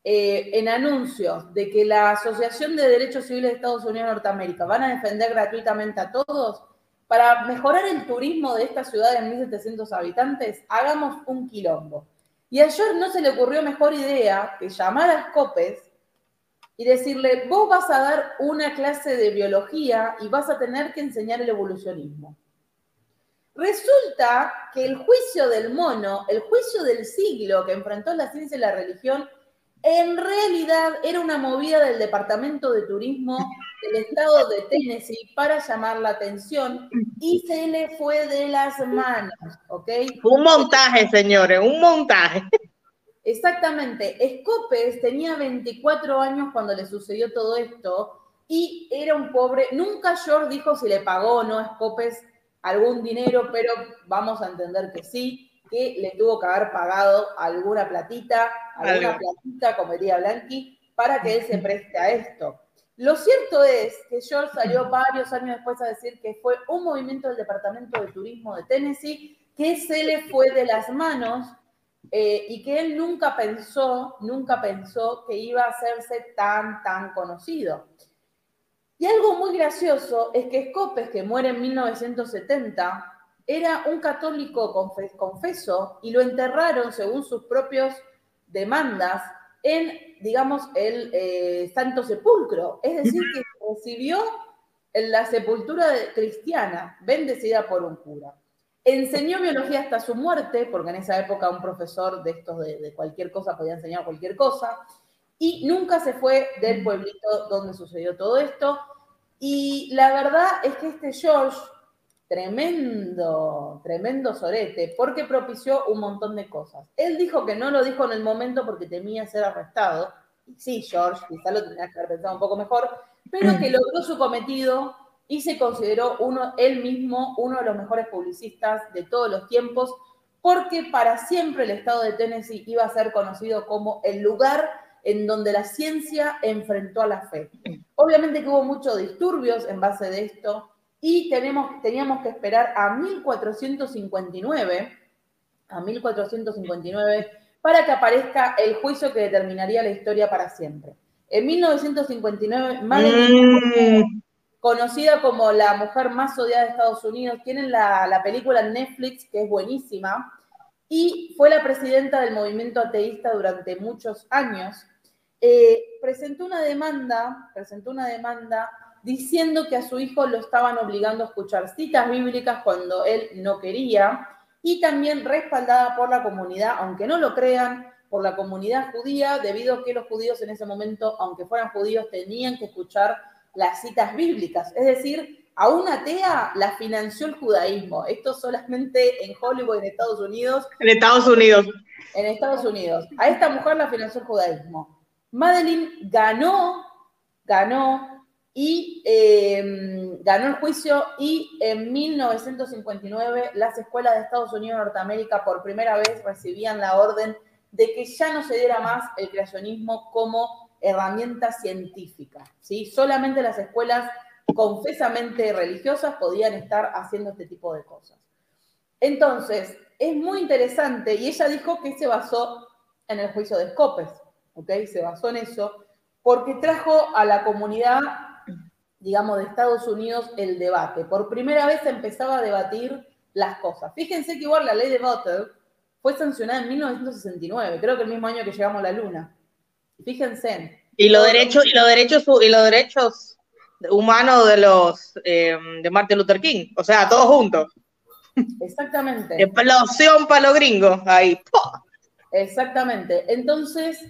Speaker 1: eh, en anuncios de que la Asociación de Derechos Civiles de Estados Unidos de Norteamérica van a defender gratuitamente a todos, para mejorar el turismo de esta ciudad de 1.700 habitantes, hagamos un quilombo. Y a no se le ocurrió mejor idea que llamar a Scopes y decirle, vos vas a dar una clase de biología y vas a tener que enseñar el evolucionismo. Resulta que el juicio del mono, el juicio del siglo que enfrentó la ciencia y la religión, en realidad era una movida del Departamento de Turismo del Estado de Tennessee para llamar la atención y se le fue de las manos, ¿ok?
Speaker 2: Un montaje, señores, un montaje.
Speaker 1: Exactamente. Scopes tenía 24 años cuando le sucedió todo esto y era un pobre. Nunca George dijo si le pagó o no a Scopes algún dinero, pero vamos a entender que sí, que le tuvo que haber pagado alguna platita, alguna platita, como diría Blanqui, para que él se preste a esto. Lo cierto es que George salió varios años después a decir que fue un movimiento del Departamento de Turismo de Tennessee que se le fue de las manos eh, y que él nunca pensó, nunca pensó que iba a hacerse tan, tan conocido. Y algo muy gracioso es que Scopes, que muere en 1970, era un católico confeso y lo enterraron, según sus propias demandas, en, digamos, el eh, Santo Sepulcro. Es decir, que recibió la sepultura cristiana, bendecida por un cura. Enseñó biología hasta su muerte, porque en esa época un profesor de estos de, cualquier cosa podía enseñar cualquier cosa, y nunca se fue del pueblito donde sucedió todo esto. Y la verdad es que este George, tremendo, tremendo sorete, porque propició un montón de cosas. Él dijo que no lo dijo en el momento porque temía ser arrestado. Sí, George, quizá lo tenía que haber pensado un poco mejor, pero que logró su cometido y se consideró uno, él mismo uno de los mejores publicistas de todos los tiempos, porque para siempre el estado de Tennessee iba a ser conocido como el lugar en donde la ciencia enfrentó a la fe. Obviamente que hubo muchos disturbios en base de esto y tenemos, teníamos que esperar a 1459, a 1459, para que aparezca el juicio que determinaría la historia para siempre. En 1959, Madeline conocida como la mujer más odiada de Estados Unidos. Tienen la, película en Netflix, que es buenísima, y fue la presidenta del movimiento ateísta durante muchos años. Eh, presentó una demanda, presentó una demanda diciendo que a su hijo lo estaban obligando a escuchar citas bíblicas cuando él no quería, y también respaldada por la comunidad, aunque no lo crean, por la comunidad judía, debido a que los judíos en ese momento, aunque fueran judíos, tenían que escuchar las citas bíblicas. Es decir, a una atea la financió el judaísmo. Esto solamente en Hollywood, en Estados Unidos.
Speaker 2: En Estados Unidos.
Speaker 1: En Estados Unidos. A esta mujer la financió el judaísmo. Madeline ganó, ganó y em, ganó el juicio y en 1959 las escuelas de Estados Unidos y Norteamérica por primera vez recibían la orden de que ya no se diera más el creacionismo como herramienta científica. ¿sí? Solamente las escuelas confesamente religiosas podían estar haciendo este tipo de cosas. Entonces, es muy interesante y ella dijo que se basó en el juicio de Scopes, ¿ok? Se basó en eso porque trajo a la comunidad, digamos, de Estados Unidos el debate. Por primera vez se empezaba a debatir las cosas. Fíjense que igual la ley de Voter fue sancionada en 1969, creo que el mismo año que llegamos a la Luna. Fíjense.
Speaker 2: Y los derechos, y los derechos, y los derechos humanos de los eh, de Martin Luther King. O sea, todos juntos.
Speaker 1: Exactamente.
Speaker 2: Explosión para los gringos. Ahí.
Speaker 1: Exactamente. Entonces,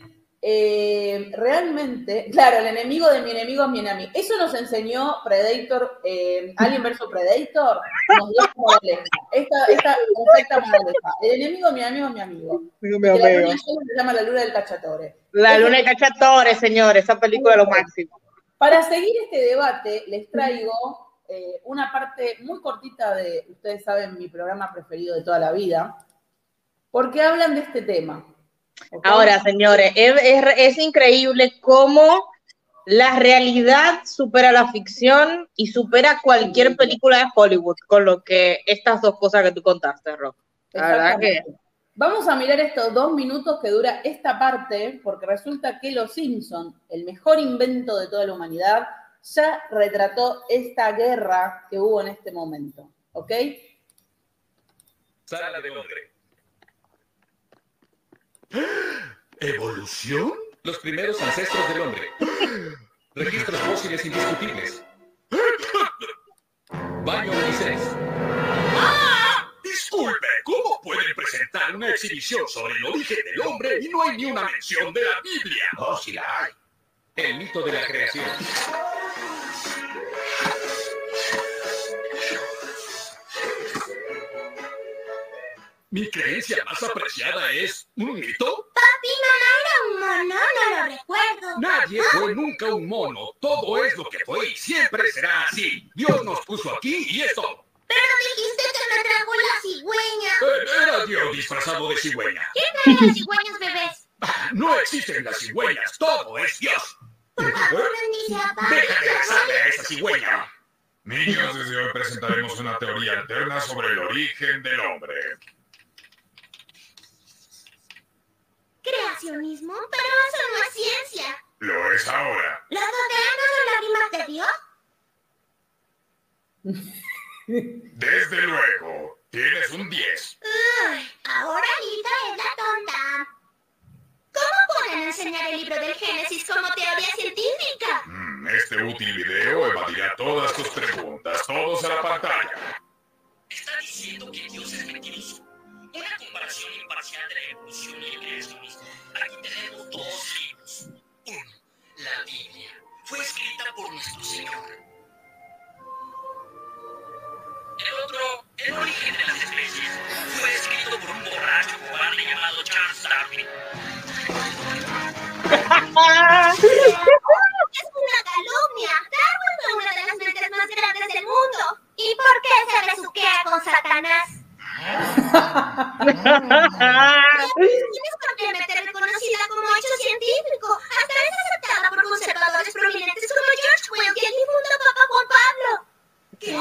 Speaker 1: eh, realmente, claro, el enemigo de mi enemigo es mi enemigo. Eso nos enseñó Predator, eh, Alien vs Predator, nos dio moraleja. Esta, esta perfecta moraleja. El enemigo de mi enemigo es mi amigo. Mi La luna se llama La Luna del Cachatore.
Speaker 2: La Luna del Cachatore, señores, esa película es lo máximo.
Speaker 1: Para seguir este debate, les traigo eh, una parte muy cortita de, ustedes saben, mi programa preferido de toda la vida, porque hablan de este tema.
Speaker 2: Ahora, señores, es, increíble cómo la realidad supera la ficción y supera cualquier película de Hollywood, con lo que estas dos cosas que tú contaste, Rock. La verdad que...
Speaker 1: Vamos a mirar estos dos minutos que dura esta parte, porque resulta que Los Simpson, el mejor invento de toda la humanidad, ya retrató esta guerra que hubo en este momento. ¿Ok?
Speaker 3: Sala de Londres. ¿Evolución? Los primeros ancestros del hombre. Registros fósiles indiscutibles. Baño Moisés. ¡Ah! Disculpe, ¿cómo pueden presentar una exhibición sobre el origen del hombre y no hay ni una mención de la Biblia? Oh, sí la hay. El mito de la creación. Mi creencia más apreciada es un mito.
Speaker 4: Papi, no, no lo recuerdo.
Speaker 3: Nadie fue nunca un mono. Todo es lo que fue y siempre será así. Dios nos puso aquí y esto.
Speaker 4: Pero dijiste que me trajo la cigüeña.
Speaker 3: Eh, Era Dios disfrazado de cigüeña.
Speaker 4: ¿Quién trae las cigüeñas bebés?
Speaker 3: Ah, No existen las cigüeñas. Todo es Dios.
Speaker 4: Por favor.
Speaker 3: Deja de rezarle a esa cigüeña.
Speaker 5: Niños, desde hoy presentaremos una teoría alterna sobre el origen del hombre.
Speaker 4: Creacionismo, pero eso no es ciencia.
Speaker 5: Lo es ahora.
Speaker 4: ¿Las goteras no son lágrimas de Dios?
Speaker 5: Desde luego, tienes un 10.
Speaker 4: Uy, ahora Lita es la tonta. ¿Cómo pueden enseñar el libro del Génesis como teoría científica?
Speaker 5: Mm, Este útil video evadirá todas tus preguntas. Todos a la pantalla.
Speaker 3: Está diciendo que Dios es mentiroso. Comparación imparcial de la evolución y el creacionismo. Aquí tenemos dos libros. Uno, la Biblia. Fue escrita por nuestro Señor. El otro, el origen de las especies. Fue escrito por un borracho cobarde llamado Charles Darwin.
Speaker 4: Es una calumnia. Darwin fue una de las mentes más grandes del mundo. ¿Y por qué se besuquea con Satanás? Es ampliamente reconocida como hecho científico. Hasta es aceptada por conservadores prominentes como George Will y el difunto Papa Juan Pablo. ¿Qué?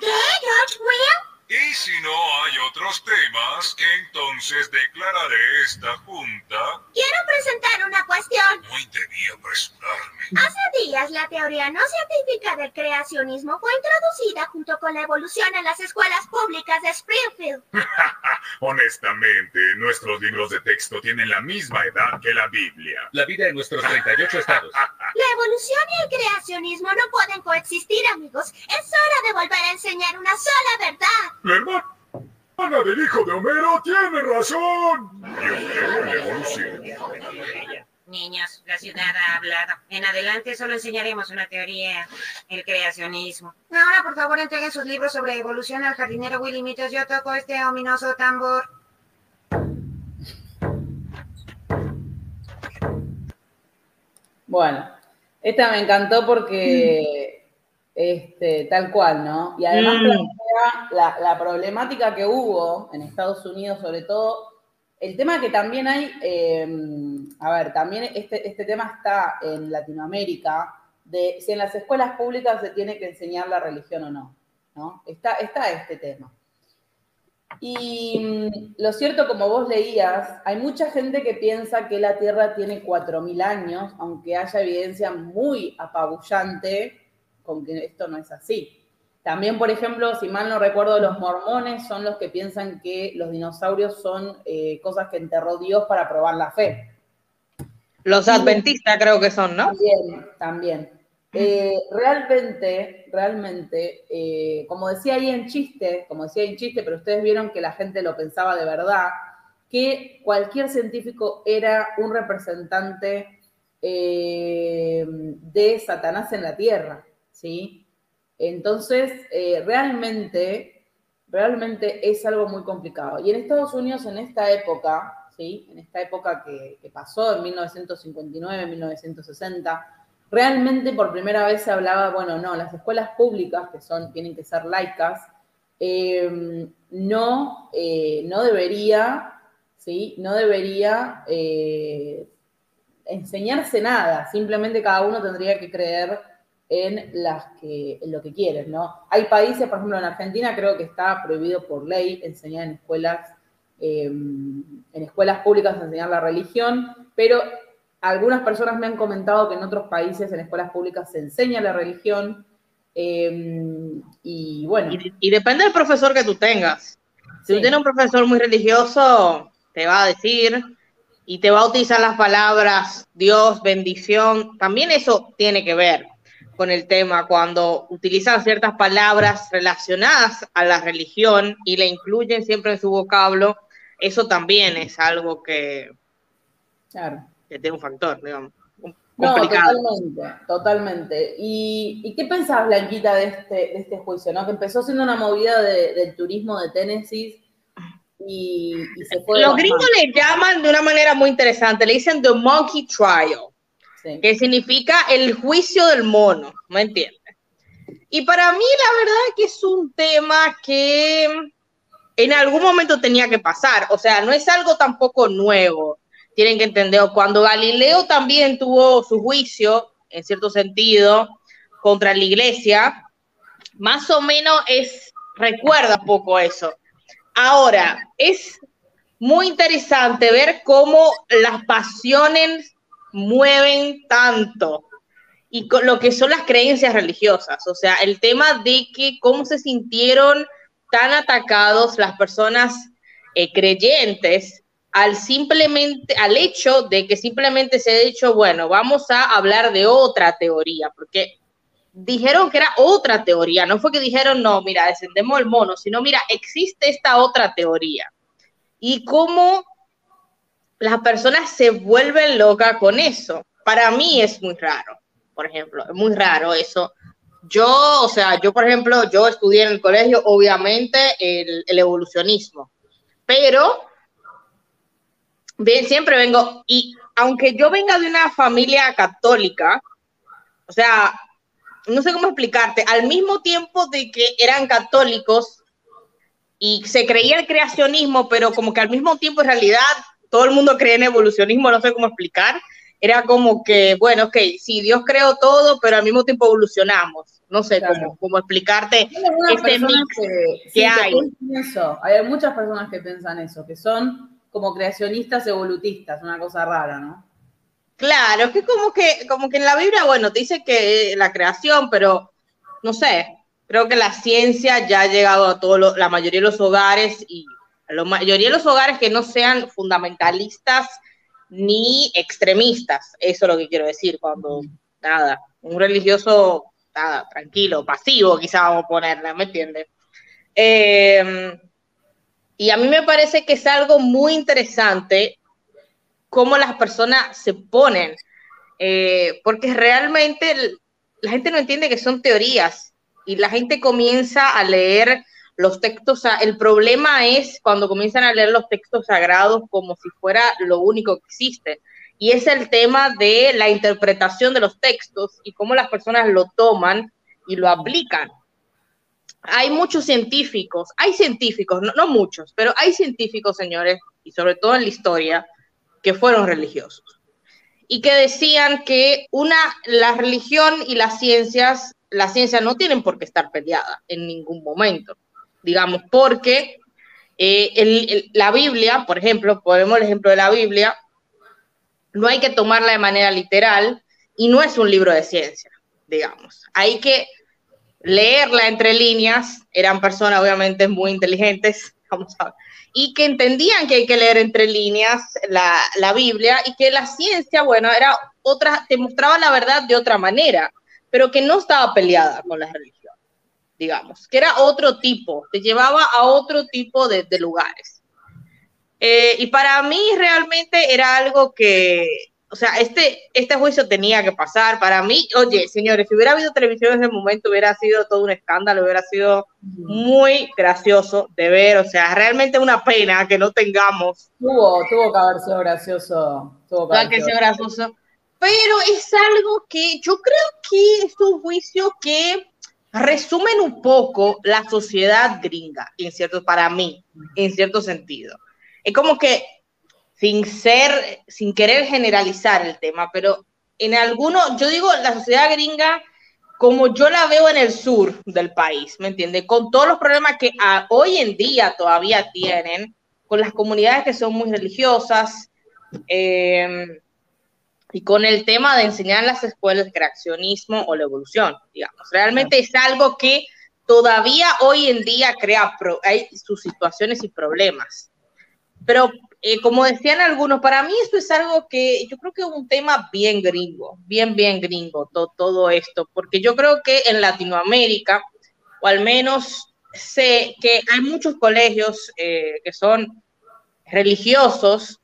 Speaker 4: ¿Qué? ¿George Will?
Speaker 5: Y si no hay otros temas, entonces declararé esta junta.
Speaker 4: Quiero presentar una cuestión.
Speaker 5: Muy debí apresurarme.
Speaker 4: Hace días la teoría no científica del creacionismo fue introducida junto con la evolución en las escuelas públicas de Springfield.
Speaker 5: Honestamente, nuestros libros de texto tienen la misma edad que la Biblia.
Speaker 3: La vida en nuestros 38 estados.
Speaker 4: La evolución y el creacionismo no pueden coexistir, amigos. Es hora de volver a enseñar una sola verdad.
Speaker 5: La hermana Ana del hijo de Homero tiene razón. Yo creo en la evolución.
Speaker 6: Niños, la ciudad ha hablado. En adelante solo enseñaremos una teoría, el creacionismo. Ahora, por favor, entreguen sus libros sobre evolución al jardinero Willy mientras yo toco este ominoso tambor.
Speaker 1: Bueno, esta me encantó porque, este, tal cual, ¿no? Y además
Speaker 2: Mm.
Speaker 1: plantea la, la problemática que hubo en Estados Unidos, sobre todo, el tema que también hay, eh, a ver, también este, este tema está en Latinoamérica, de si en las escuelas públicas se tiene que enseñar la religión o no, ¿no? Está, está este tema. Y mm, lo cierto, como vos leías, hay mucha gente que piensa que la Tierra tiene 4.000 años, aunque haya evidencia muy apabullante con que esto no es así. También, por ejemplo, si mal no recuerdo, los mormones son los que piensan que los dinosaurios son eh, cosas que enterró Dios para probar la fe.
Speaker 2: Los adventistas creo que son, ¿no?
Speaker 1: También, también. Eh, realmente, realmente, eh, como decía ahí en chiste, como decía ahí en chiste, pero ustedes vieron que la gente lo pensaba de verdad, que cualquier científico era un representante eh, de Satanás en la Tierra, ¿sí? Entonces, eh, realmente, realmente es algo muy complicado. Y en Estados Unidos, en esta época, ¿sí? En esta época que, pasó, en 1959, 1960, realmente por primera vez se hablaba, bueno, no, las escuelas públicas, que son, tienen que ser laicas, eh, no, eh, no debería, ¿sí? No debería eh, enseñarse nada, simplemente cada uno tendría que creer en, las que, en lo que quieren, ¿no? Hay países, por ejemplo, en Argentina creo que está prohibido por ley enseñar en escuelas, eh, en escuelas públicas enseñar la religión, pero algunas personas me han comentado que en otros países, en escuelas públicas, se enseña la religión. eh, y bueno,
Speaker 2: Y, y depende del profesor que tú tengas. Si
Speaker 1: Sí.
Speaker 2: tú tienes un profesor muy religioso, te va a decir y te va a utilizar las palabras Dios, bendición. También eso tiene que ver con el tema cuando utilizan ciertas palabras relacionadas a la religión y le incluyen siempre en su vocablo. Eso también es algo que,
Speaker 1: claro.
Speaker 2: que tiene un factor, digamos, un-
Speaker 1: No,
Speaker 2: complicado.
Speaker 1: totalmente, totalmente. ¿Y, y qué pensás, Blanquita, de este, de este juicio? ¿no? Que empezó siendo una movida de- del turismo de Tennessee y, y se fue.
Speaker 2: Los gringos le llaman de una manera muy interesante, le dicen the monkey trial, Que significa el juicio del mono, ¿me entiendes? Y para mí la verdad es que es un tema que en algún momento tenía que pasar, o sea, no es algo tampoco nuevo, tienen que entender, cuando Galileo también tuvo su juicio, en cierto sentido, contra la iglesia, más o menos es, recuerda un poco eso. Ahora, es muy interesante ver cómo las pasiones mueven tanto y con lo que son las creencias religiosas, o sea, el tema de que cómo se sintieron tan atacados las personas eh, creyentes al simplemente, al hecho de que simplemente se ha dicho, bueno, vamos a hablar de otra teoría, porque dijeron que era otra teoría, no fue que dijeron, no, mira, descendemos el mono, sino, mira, existe esta otra teoría. Y cómo las personas se vuelven locas con eso. Para mí es muy raro, por ejemplo, es muy raro eso. Yo, o sea, yo, por ejemplo, yo estudié en el colegio, obviamente, el, evolucionismo, pero bien, siempre vengo, y aunque yo venga de una familia católica, o sea, no sé cómo explicarte, al mismo tiempo de que eran católicos y se creía el creacionismo, pero como que al mismo tiempo en realidad todo el mundo cree en evolucionismo, no sé cómo explicar, era como que, bueno, ok, sí, Dios creó todo, pero al mismo tiempo evolucionamos, no sé
Speaker 1: Claro.
Speaker 2: cómo, cómo explicarte este mix
Speaker 1: que, sí,
Speaker 2: que
Speaker 1: que
Speaker 2: hay.
Speaker 1: eso. Hay muchas personas que piensan eso, que son como creacionistas evolutistas, una cosa rara, ¿no?
Speaker 2: Claro, es que como que, como que en la Biblia, bueno, te dice que la creación, pero no sé, creo que la ciencia ya ha llegado a todo lo- la mayoría de los hogares y la mayoría de los hogares que no sean fundamentalistas ni extremistas. Eso es lo que quiero decir cuando, nada, un religioso, nada, tranquilo, pasivo, quizá vamos a ponerle, ¿me entiendes? Eh, y a mí me parece que es algo muy interesante cómo las personas se ponen, eh, porque realmente la gente no entiende que son teorías y la gente comienza a leer los textos, el problema es cuando comienzan a leer los textos sagrados como si fuera lo único que existe. Y es el tema de la interpretación de los textos y cómo las personas lo toman y lo aplican. Hay muchos científicos, hay científicos, no, muchos, pero hay científicos, señores, y sobre todo en la historia, que fueron religiosos y que decían que una, la religión y las ciencias, la ciencia no tienen por qué estar peleada en ningún momento, digamos, porque eh, la Biblia, por ejemplo, ponemos el ejemplo de la Biblia, no hay que tomarla de manera literal y no es un libro de ciencia, digamos. Hay que leerla entre líneas, eran personas obviamente muy inteligentes, vamos a ver, y que entendían que hay que leer entre líneas la, la Biblia y que la ciencia, bueno, era otra, te mostraba la verdad de otra manera, pero que no estaba peleada con la religión, digamos, que era otro tipo, te llevaba a otro tipo de, de lugares. Eh, y para mí realmente era algo que, o sea, este, este juicio tenía que pasar. Para mí, oye, señores, si hubiera habido televisión en ese momento, hubiera sido todo un escándalo, hubiera sido muy gracioso de ver. O sea, realmente una pena que no tengamos
Speaker 1: Tuvo, tuvo que haber sido gracioso. Tuvo que haber
Speaker 2: que
Speaker 1: sido
Speaker 2: sea gracioso. Pero es algo que yo creo que es un juicio que resumen un poco la sociedad gringa, en cierto, para mí, en cierto sentido. Es como que sin ser, sin querer generalizar el tema, pero en algunos, yo digo la sociedad gringa como yo la veo en el sur del país, ¿me entiendes? Con todos los problemas que hoy en día todavía tienen, con las comunidades que son muy religiosas, eh, y con el tema de enseñar en las escuelas el creacionismo o la evolución, digamos. Realmente es algo que todavía hoy en día crea, pro- hay sus situaciones y problemas. Pero eh, como decían algunos, para mí esto es algo que yo creo que es un tema bien gringo, bien, bien gringo, to- todo esto, porque yo creo que en Latinoamérica, o al menos sé que hay muchos colegios eh, que son religiosos,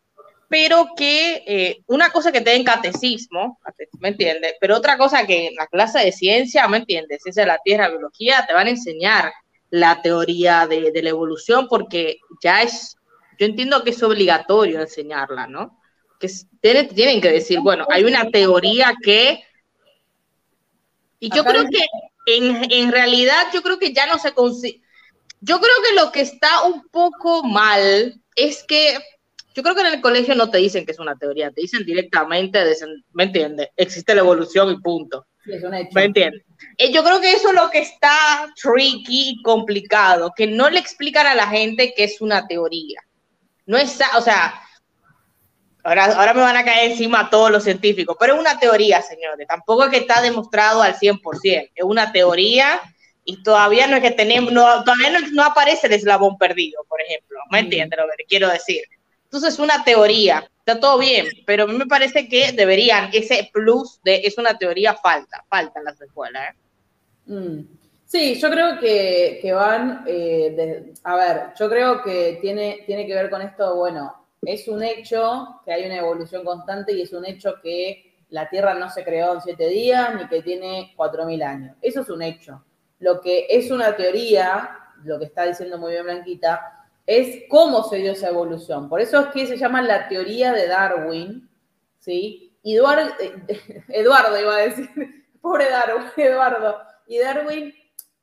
Speaker 2: pero que eh, una cosa que te den catecismo, ¿me entiendes? Pero otra cosa que en la clase de ciencia, ¿me entiendes? Ciencia de la Tierra, biología, te van a enseñar la teoría de, de la evolución porque ya es yo entiendo que es obligatorio enseñarla, ¿no? Que tienen, tienen que decir, bueno, hay una teoría que... Y yo creo que en, en realidad yo creo que ya no se consigue... Yo creo que lo que está un poco mal es que yo creo que en el colegio no te dicen que es una teoría, te dicen directamente, ¿me entiendes? Existe la evolución y punto.
Speaker 1: Sí, es.
Speaker 2: ¿Me entiendes? Eh, yo creo que eso es lo que está tricky y complicado, que no le explican a la gente que es una teoría. No es, o sea, ahora, ahora me van a caer encima todos los científicos, pero es una teoría, señores. Tampoco es que está demostrado al 100%. Es una teoría y todavía no es que tenemos, no, todavía no, aparece el eslabón perdido, por ejemplo. ¿Me entiendes lo que quiero decir? Entonces es una teoría, está todo bien, pero a mí me parece que deberían, ese plus de es una teoría falta, falta en las escuelas. ¿eh?
Speaker 1: Mm. Sí, yo creo que, van, eh, a ver, yo creo que tiene, tiene que ver con esto, bueno, es un hecho que hay una evolución constante y es un hecho que la Tierra no se creó en siete días ni que tiene cuatro mil años. Eso es un hecho. Lo que es una teoría, lo que está diciendo muy bien Blanquita, es cómo se dio esa evolución. Por eso es que se llama la teoría de Darwin, ¿sí? Eduardo, Eduardo iba a decir, pobre Darwin, Eduardo. Y Darwin,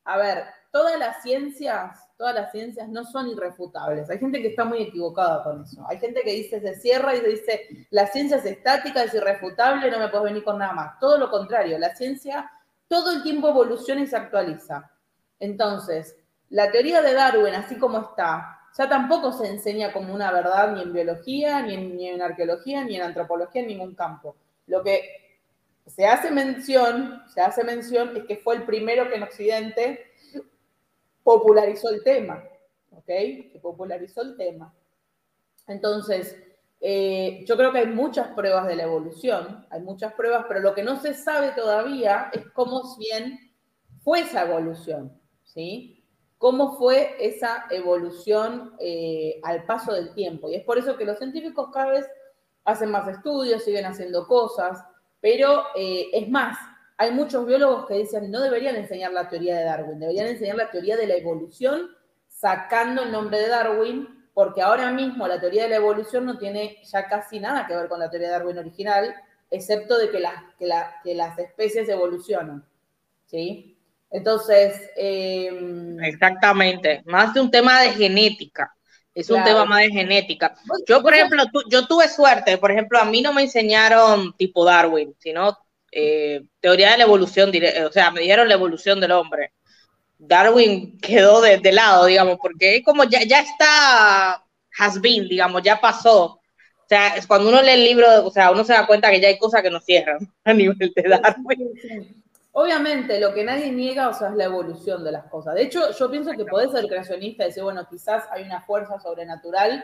Speaker 1: a ver, todas las ciencias, todas las ciencias no son irrefutables. Hay gente que está muy equivocada con eso. Hay gente que dice, se cierra y dice, la ciencia es estática, es irrefutable, no me puedes venir con nada más. Todo lo contrario, la ciencia todo el tiempo evoluciona y se actualiza. Entonces, la teoría de Darwin, así como está, ya tampoco se enseña como una verdad ni en biología, ni en, arqueología, ni en antropología, en ningún campo. Lo que se hace mención, se hace mención es que fue el primero que en Occidente popularizó el tema, ¿ok? Popularizó el tema. Entonces, eh, yo creo que hay muchas pruebas de la evolución, hay muchas pruebas, pero lo que no se sabe todavía es cómo bien fue esa evolución, ¿sí? Cómo fue esa evolución eh, al paso del tiempo. Y es por eso que los científicos cada vez hacen más estudios, siguen haciendo cosas, pero eh, es más, hay muchos biólogos que dicen no deberían enseñar la teoría de Darwin, deberían enseñar la teoría de la evolución sacando el nombre de Darwin, porque ahora mismo la teoría de la evolución no tiene ya casi nada que ver con la teoría de Darwin original, excepto de que, que las especies evolucionan. ¿sí? Entonces... Em,
Speaker 2: Exactamente, más de un tema de genética. Es un tema más de genética. Yo, por ejemplo, yo tuve suerte, por ejemplo, a mí no me enseñaron tipo Darwin, sino eh, teoría de la evolución, o sea, me dieron la evolución del hombre. Darwin quedó de, lado, digamos, porque como ya, ya está, has been, digamos, ya pasó. O sea, es cuando uno lee el libro, o sea, uno se da cuenta que ya hay cosas que no cierran a nivel de Darwin.
Speaker 1: Obviamente, lo que nadie niega, o sea, es la evolución de las cosas. De hecho, yo pienso que podés ser creacionista y decir, bueno, quizás hay una fuerza sobrenatural,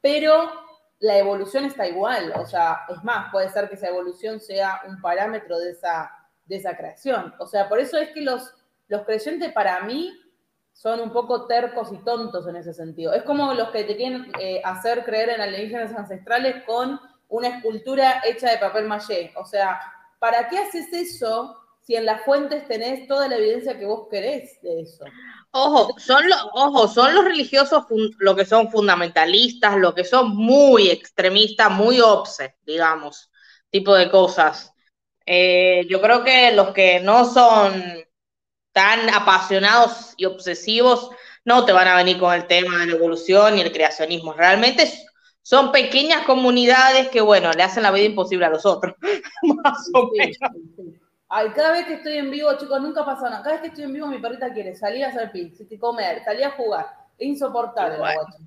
Speaker 1: pero la evolución está igual. O sea, es más, puede ser que esa evolución sea un parámetro de esa, de esa creación. O sea, por eso es que los, los creyentes para mí son un poco tercos y tontos en ese sentido. Es como los que te quieren eh, hacer creer en alienígenas ancestrales con una escultura hecha de papel maché. O sea, ¿para qué haces eso si en las fuentes tenés toda la evidencia que vos querés de eso.
Speaker 2: Ojo, son los, ojo, son los religiosos lo que son fundamentalistas, lo que son muy extremistas, muy obse, digamos, tipo de cosas. Eh, yo creo que los que no son tan apasionados y obsesivos no te van a venir con el tema de la evolución y el creacionismo. Realmente son pequeñas comunidades que, bueno, le hacen la vida imposible a los otros. Más o menos.
Speaker 1: Ay, cada vez que estoy en vivo, chicos, nunca pasa nada. Cada vez que estoy en vivo, mi perrita quiere salir a hacer pis, comer, salir a jugar. Es insoportable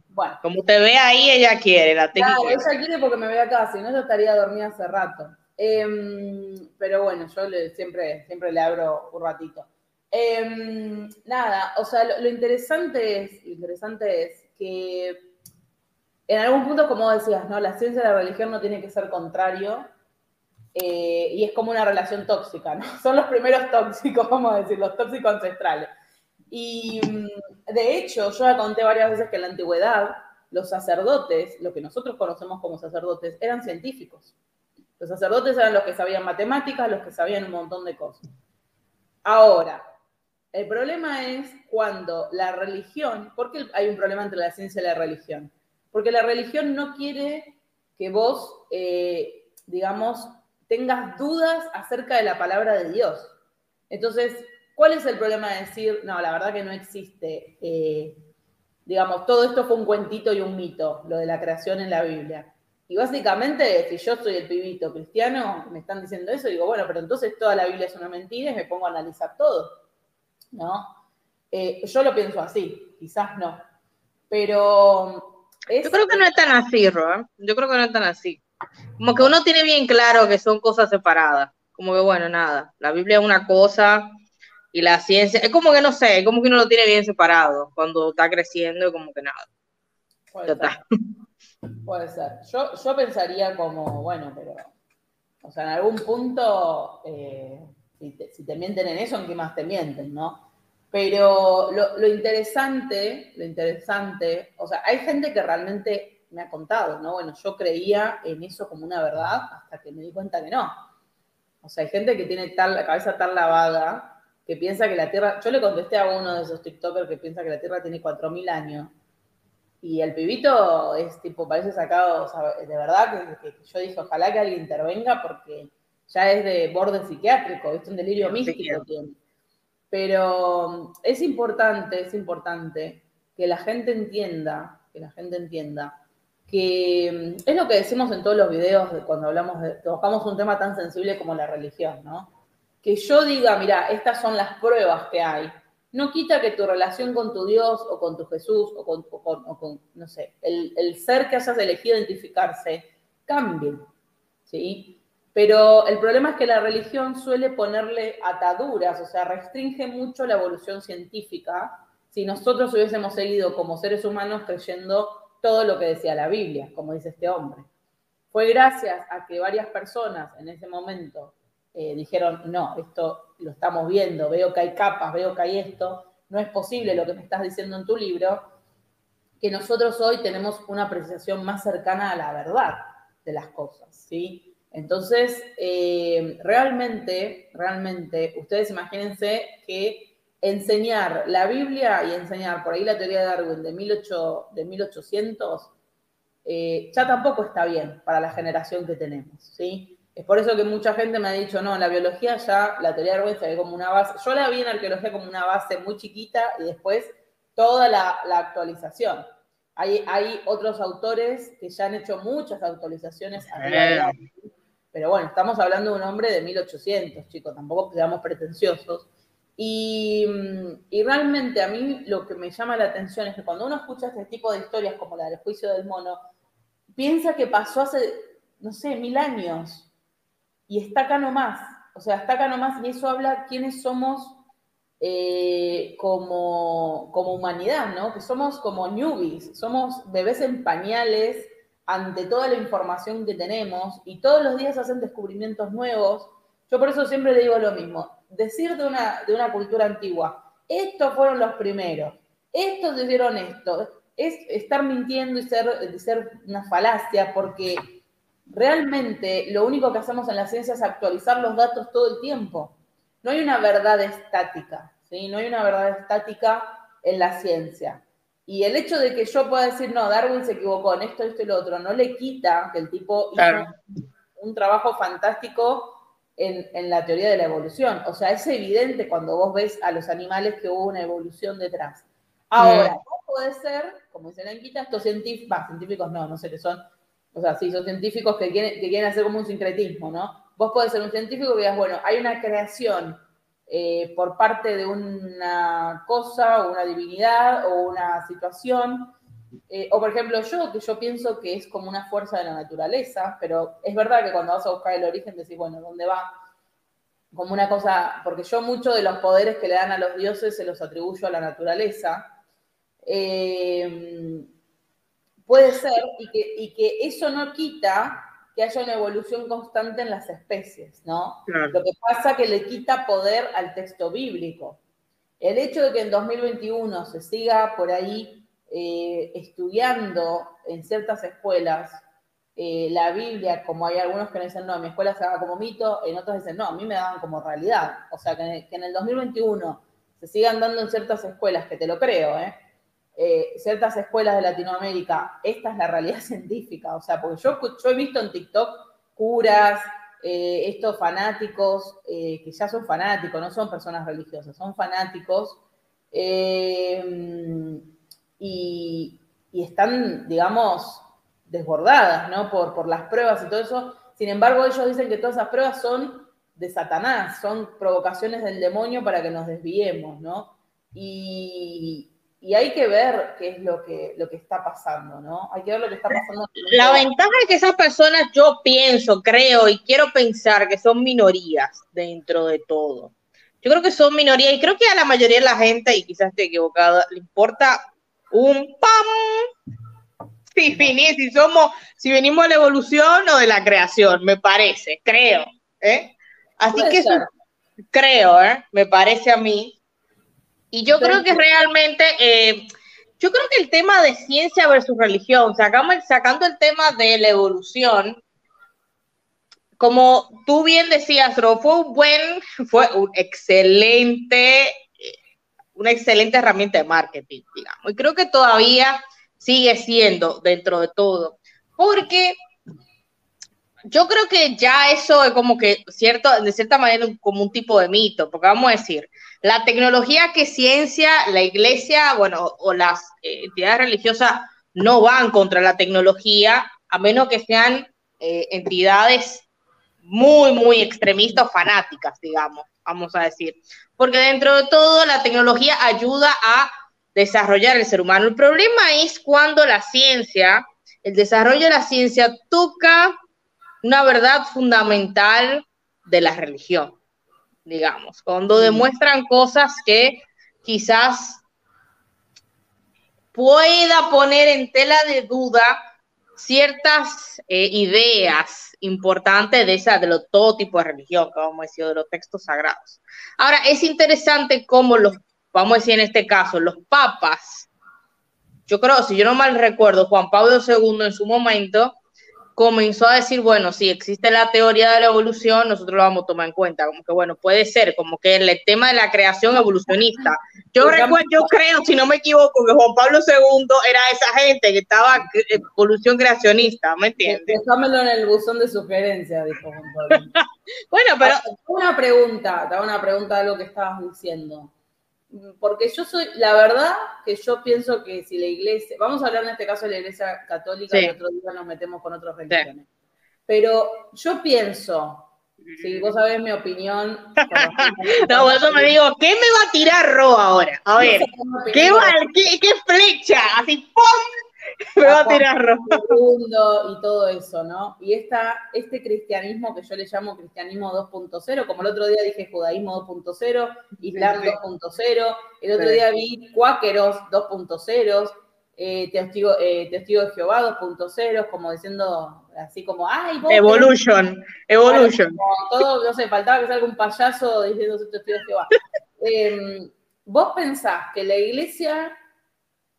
Speaker 2: bueno, Como te ve ahí, ella quiere, la
Speaker 1: tengo. Claro, ella quiere porque me ve acá, si no, yo estaría dormida hace rato. Em, pero bueno, yo siempre, siempre le abro un ratito. Em, nada, o sea, lo, interesante es, interesante es que en algún punto, como decías, ¿no? La ciencia de la religión no tiene que ser contrario eh, y es como una relación tóxica, ¿no? Son los primeros tóxicos, vamos a decir, los tóxicos ancestrales. Y mm, de hecho, yo ya conté varias veces que en la antigüedad los sacerdotes, lo que nosotros conocemos como sacerdotes, eran científicos. Los sacerdotes eran los que sabían matemáticas, los que sabían un montón de cosas. Ahora, el problema es cuando la religión, porque hay un problema entre la ciencia y la religión, Porque la religión no quiere que vos, eh, digamos, tengas dudas acerca de la palabra de Dios. Entonces, ¿cuál es el problema de decir, no, la verdad que no existe, eh, digamos, todo esto fue un cuentito y un mito, lo de la creación en la Biblia? Y básicamente, si yo soy el pibito cristiano, me están diciendo eso, digo, bueno, pero entonces toda la Biblia es una mentira y me pongo a analizar todo, ¿no? Eh, yo lo pienso así, quizás no. Pero...
Speaker 2: Yo creo que no es tan así, Roa. Yo creo que no es tan así. Como que uno tiene bien claro que son cosas separadas. Como que, bueno, nada, la Biblia es una cosa y la ciencia, es como que no sé, es como que uno lo tiene bien separado cuando está creciendo, como que nada.
Speaker 1: Puede ser. Puede ser. Yo, yo pensaría como, bueno, pero, o sea, en algún punto, eh, si, te, si, te, mienten en eso, ¿en qué más te mienten, no? Pero lo, lo, interesante, lo interesante, o sea, hay gente que realmente me ha contado, ¿no? Bueno, yo creía en eso como una verdad hasta que me di cuenta que no. O sea, hay gente que tiene tal, la cabeza tan lavada que piensa que la Tierra, yo le contesté a uno de esos TikTokers que piensa que la Tierra tiene 4.000 años y el pibito es tipo, parece sacado, o sea, de verdad que, que, yo dije, ojalá que alguien intervenga porque ya es de borde psiquiátrico, es un delirio sí, místico tiene. Pero es importante, es importante que la gente entienda, que la gente entienda que es lo que decimos en todos los videos de cuando hablamos de, tocamos un tema tan sensible como la religión, ¿no? Que yo diga, mira, estas son las pruebas que hay, no quita que tu relación con tu Dios o con tu Jesús o con, con no sé, el, el, ser que hayas elegido identificarse cambie, ¿sí? Pero el problema es que la religión suele ponerle ataduras, o sea, restringe mucho la evolución científica si nosotros hubiésemos seguido como seres humanos creyendo todo lo que decía la Biblia, como dice este hombre. Fue gracias a que varias personas en ese momento eh, dijeron, no, esto lo estamos viendo, veo que hay capas, veo que hay esto, no es posible lo que me estás diciendo en tu libro, que nosotros hoy tenemos una apreciación más cercana a la verdad de las cosas, ¿sí? Entonces, eh, realmente, realmente, ustedes imagínense que enseñar la Biblia y enseñar por ahí la teoría de Darwin de, 18, de 1800 eh, ya tampoco está bien para la generación que tenemos, ¿sí? Es por eso que mucha gente me ha dicho, no, la biología ya la teoría de Darwin se ve como una base. Yo la vi en arqueología como una base muy chiquita y después toda la, la actualización. Hay, hay, otros autores que ya han hecho muchas actualizaciones. A pero bueno, estamos hablando de un hombre de 1800, chicos, tampoco seamos pretenciosos. Y, y, realmente a mí lo que me llama la atención es que cuando uno escucha este tipo de historias como la del juicio del mono, piensa que pasó hace, no sé, mil años y está acá nomás, o sea, está acá nomás y eso habla quiénes somos eh, como, como humanidad, ¿no? Que somos como newbies, somos bebés en pañales ante toda la información que tenemos y todos los días hacen descubrimientos nuevos. Yo por eso siempre le digo lo mismo, decir de una, de una cultura antigua, estos fueron los primeros, estos hicieron esto, es estar mintiendo y ser, ser una falacia porque realmente lo único que hacemos en la ciencia es actualizar los datos todo el tiempo. No hay una verdad estática, ¿sí? No hay una verdad estática en la ciencia. Y el hecho de que yo pueda decir, no, Darwin se equivocó en esto, esto y lo otro, no le quita que el tipo claro. hizo un trabajo fantástico en, en, la teoría de la evolución. O sea, es evidente cuando vos ves a los animales que hubo una evolución detrás. Ahora, mm. puede ser, como dice Enquita, estos científicos, científicos no, no sé qué son, o sea, sí, son científicos que quieren, que quieren hacer como un sincretismo, ¿no? Vos podés ser un científico que digas, bueno, hay una creación eh, por parte de una cosa o una divinidad o una situación, eh, o por ejemplo yo, que yo pienso que es como una fuerza de la naturaleza, pero es verdad que cuando vas a buscar el origen decís, bueno, ¿dónde va? Como una cosa, porque yo mucho de los poderes que le dan a los dioses se los atribuyo a la naturaleza. Eh, Puede ser, y que, y que eso no quita que haya una evolución constante en las especies, ¿no? Claro. Lo que pasa que le quita poder al texto bíblico. El hecho de que en 2021 se siga por ahí eh, estudiando en ciertas escuelas eh, la Biblia, como hay algunos que dicen, no, en mi escuela se haga como mito, en otros dicen, no, a mí me daban como realidad. O sea, que, en el 2021 se sigan dando en ciertas escuelas, que te lo creo, ¿eh? eh, ciertas escuelas de Latinoamérica, esta es la realidad científica, o sea, porque yo, yo he visto en TikTok curas, eh, estos fanáticos, eh, que ya son fanáticos, no son personas religiosas, son fanáticos, y, y, están, digamos, desbordadas, ¿no? Por, por las pruebas y todo eso. Sin embargo, ellos dicen que todas esas pruebas son de Satanás, son provocaciones del demonio para que nos desviemos, ¿no? Y, y hay que ver qué es lo que, lo que está pasando, ¿no? Hay que ver lo que está pasando.
Speaker 2: La ventaja es que esas personas, yo pienso, creo y quiero pensar que son minorías dentro de todo. Yo creo que son minorías y creo que a la mayoría de la gente, y quizás estoy equivocada, le importa un pam si, si somos, si venimos de la evolución o de la creación, me parece, creo. ¿eh? Así que eso, creo, ¿eh? me parece a mí, y yo creo que realmente, eh, yo creo que el tema de ciencia versus religión, sacamos, sacando el tema de la evolución, como tú bien decías, fue un buen, fue un excelente, una excelente herramienta de marketing, digamos. Y creo que todavía sigue siendo dentro de todo, porque yo creo que ya eso es como que cierto, de cierta manera como un tipo de mito, porque vamos a decir, la tecnología que ciencia, la iglesia, bueno, o las eh, entidades religiosas no van contra la tecnología, a menos que sean eh, entidades muy, muy extremistas o fanáticas, digamos, vamos a decir. Porque dentro de todo, la tecnología ayuda a desarrollar el ser humano. El problema es cuando la ciencia, el desarrollo de la ciencia toca una verdad fundamental de la religión digamos, cuando mm. demuestran cosas que quizás pueda poner en tela de duda ciertas eh, ideas importantes de esa, de todo tipo de religión, que vamos a decir, de los textos sagrados. Ahora, es interesante cómo los, vamos a decir en este caso, los papas, yo creo, si yo no mal recuerdo, Juan Pablo II en su momento comenzó a decir, bueno, si existe la teoría de la evolución, nosotros lo vamos a tomar en cuenta, como que bueno, puede ser, como que el tema de la creación evolucionista. Yo recuerdo, yo creo, si no me equivoco, que Juan Pablo II era esa gente que estaba evolución creacionista, ¿me entiendes?
Speaker 1: Déjamelo en el buzón de sugerencias, dijo Juan Pablo.
Speaker 2: bueno, pero...
Speaker 1: Una pregunta, te hago una pregunta de lo que estabas diciendo porque yo soy, la verdad que yo pienso que si la iglesia, vamos a hablar en este caso de la iglesia católica y otro día nos metemos con otras religiones, pero yo pienso, si vos sabés mi opinión.
Speaker 2: no, por eso me digo, ¿qué me va a tirar Ro ahora? A ver, ¿qué, qué, qué flecha? Así, ¡pum! Me va a tirar
Speaker 1: y todo eso, ¿no? Y esta, este cristianismo que yo le llamo cristianismo 2.0, como el otro día dije judaísmo 2.0, Islam 2.0, el otro día vi cuáqueros 2.0, eh, testigo, eh, testigo de Jehová 2.0, como diciendo así como, ¡ay!
Speaker 2: evolution, evolution.
Speaker 1: todo, no sé, faltaba que salga un payaso diciendo testigo de Jehová. Em, ¿Vos pensás que la iglesia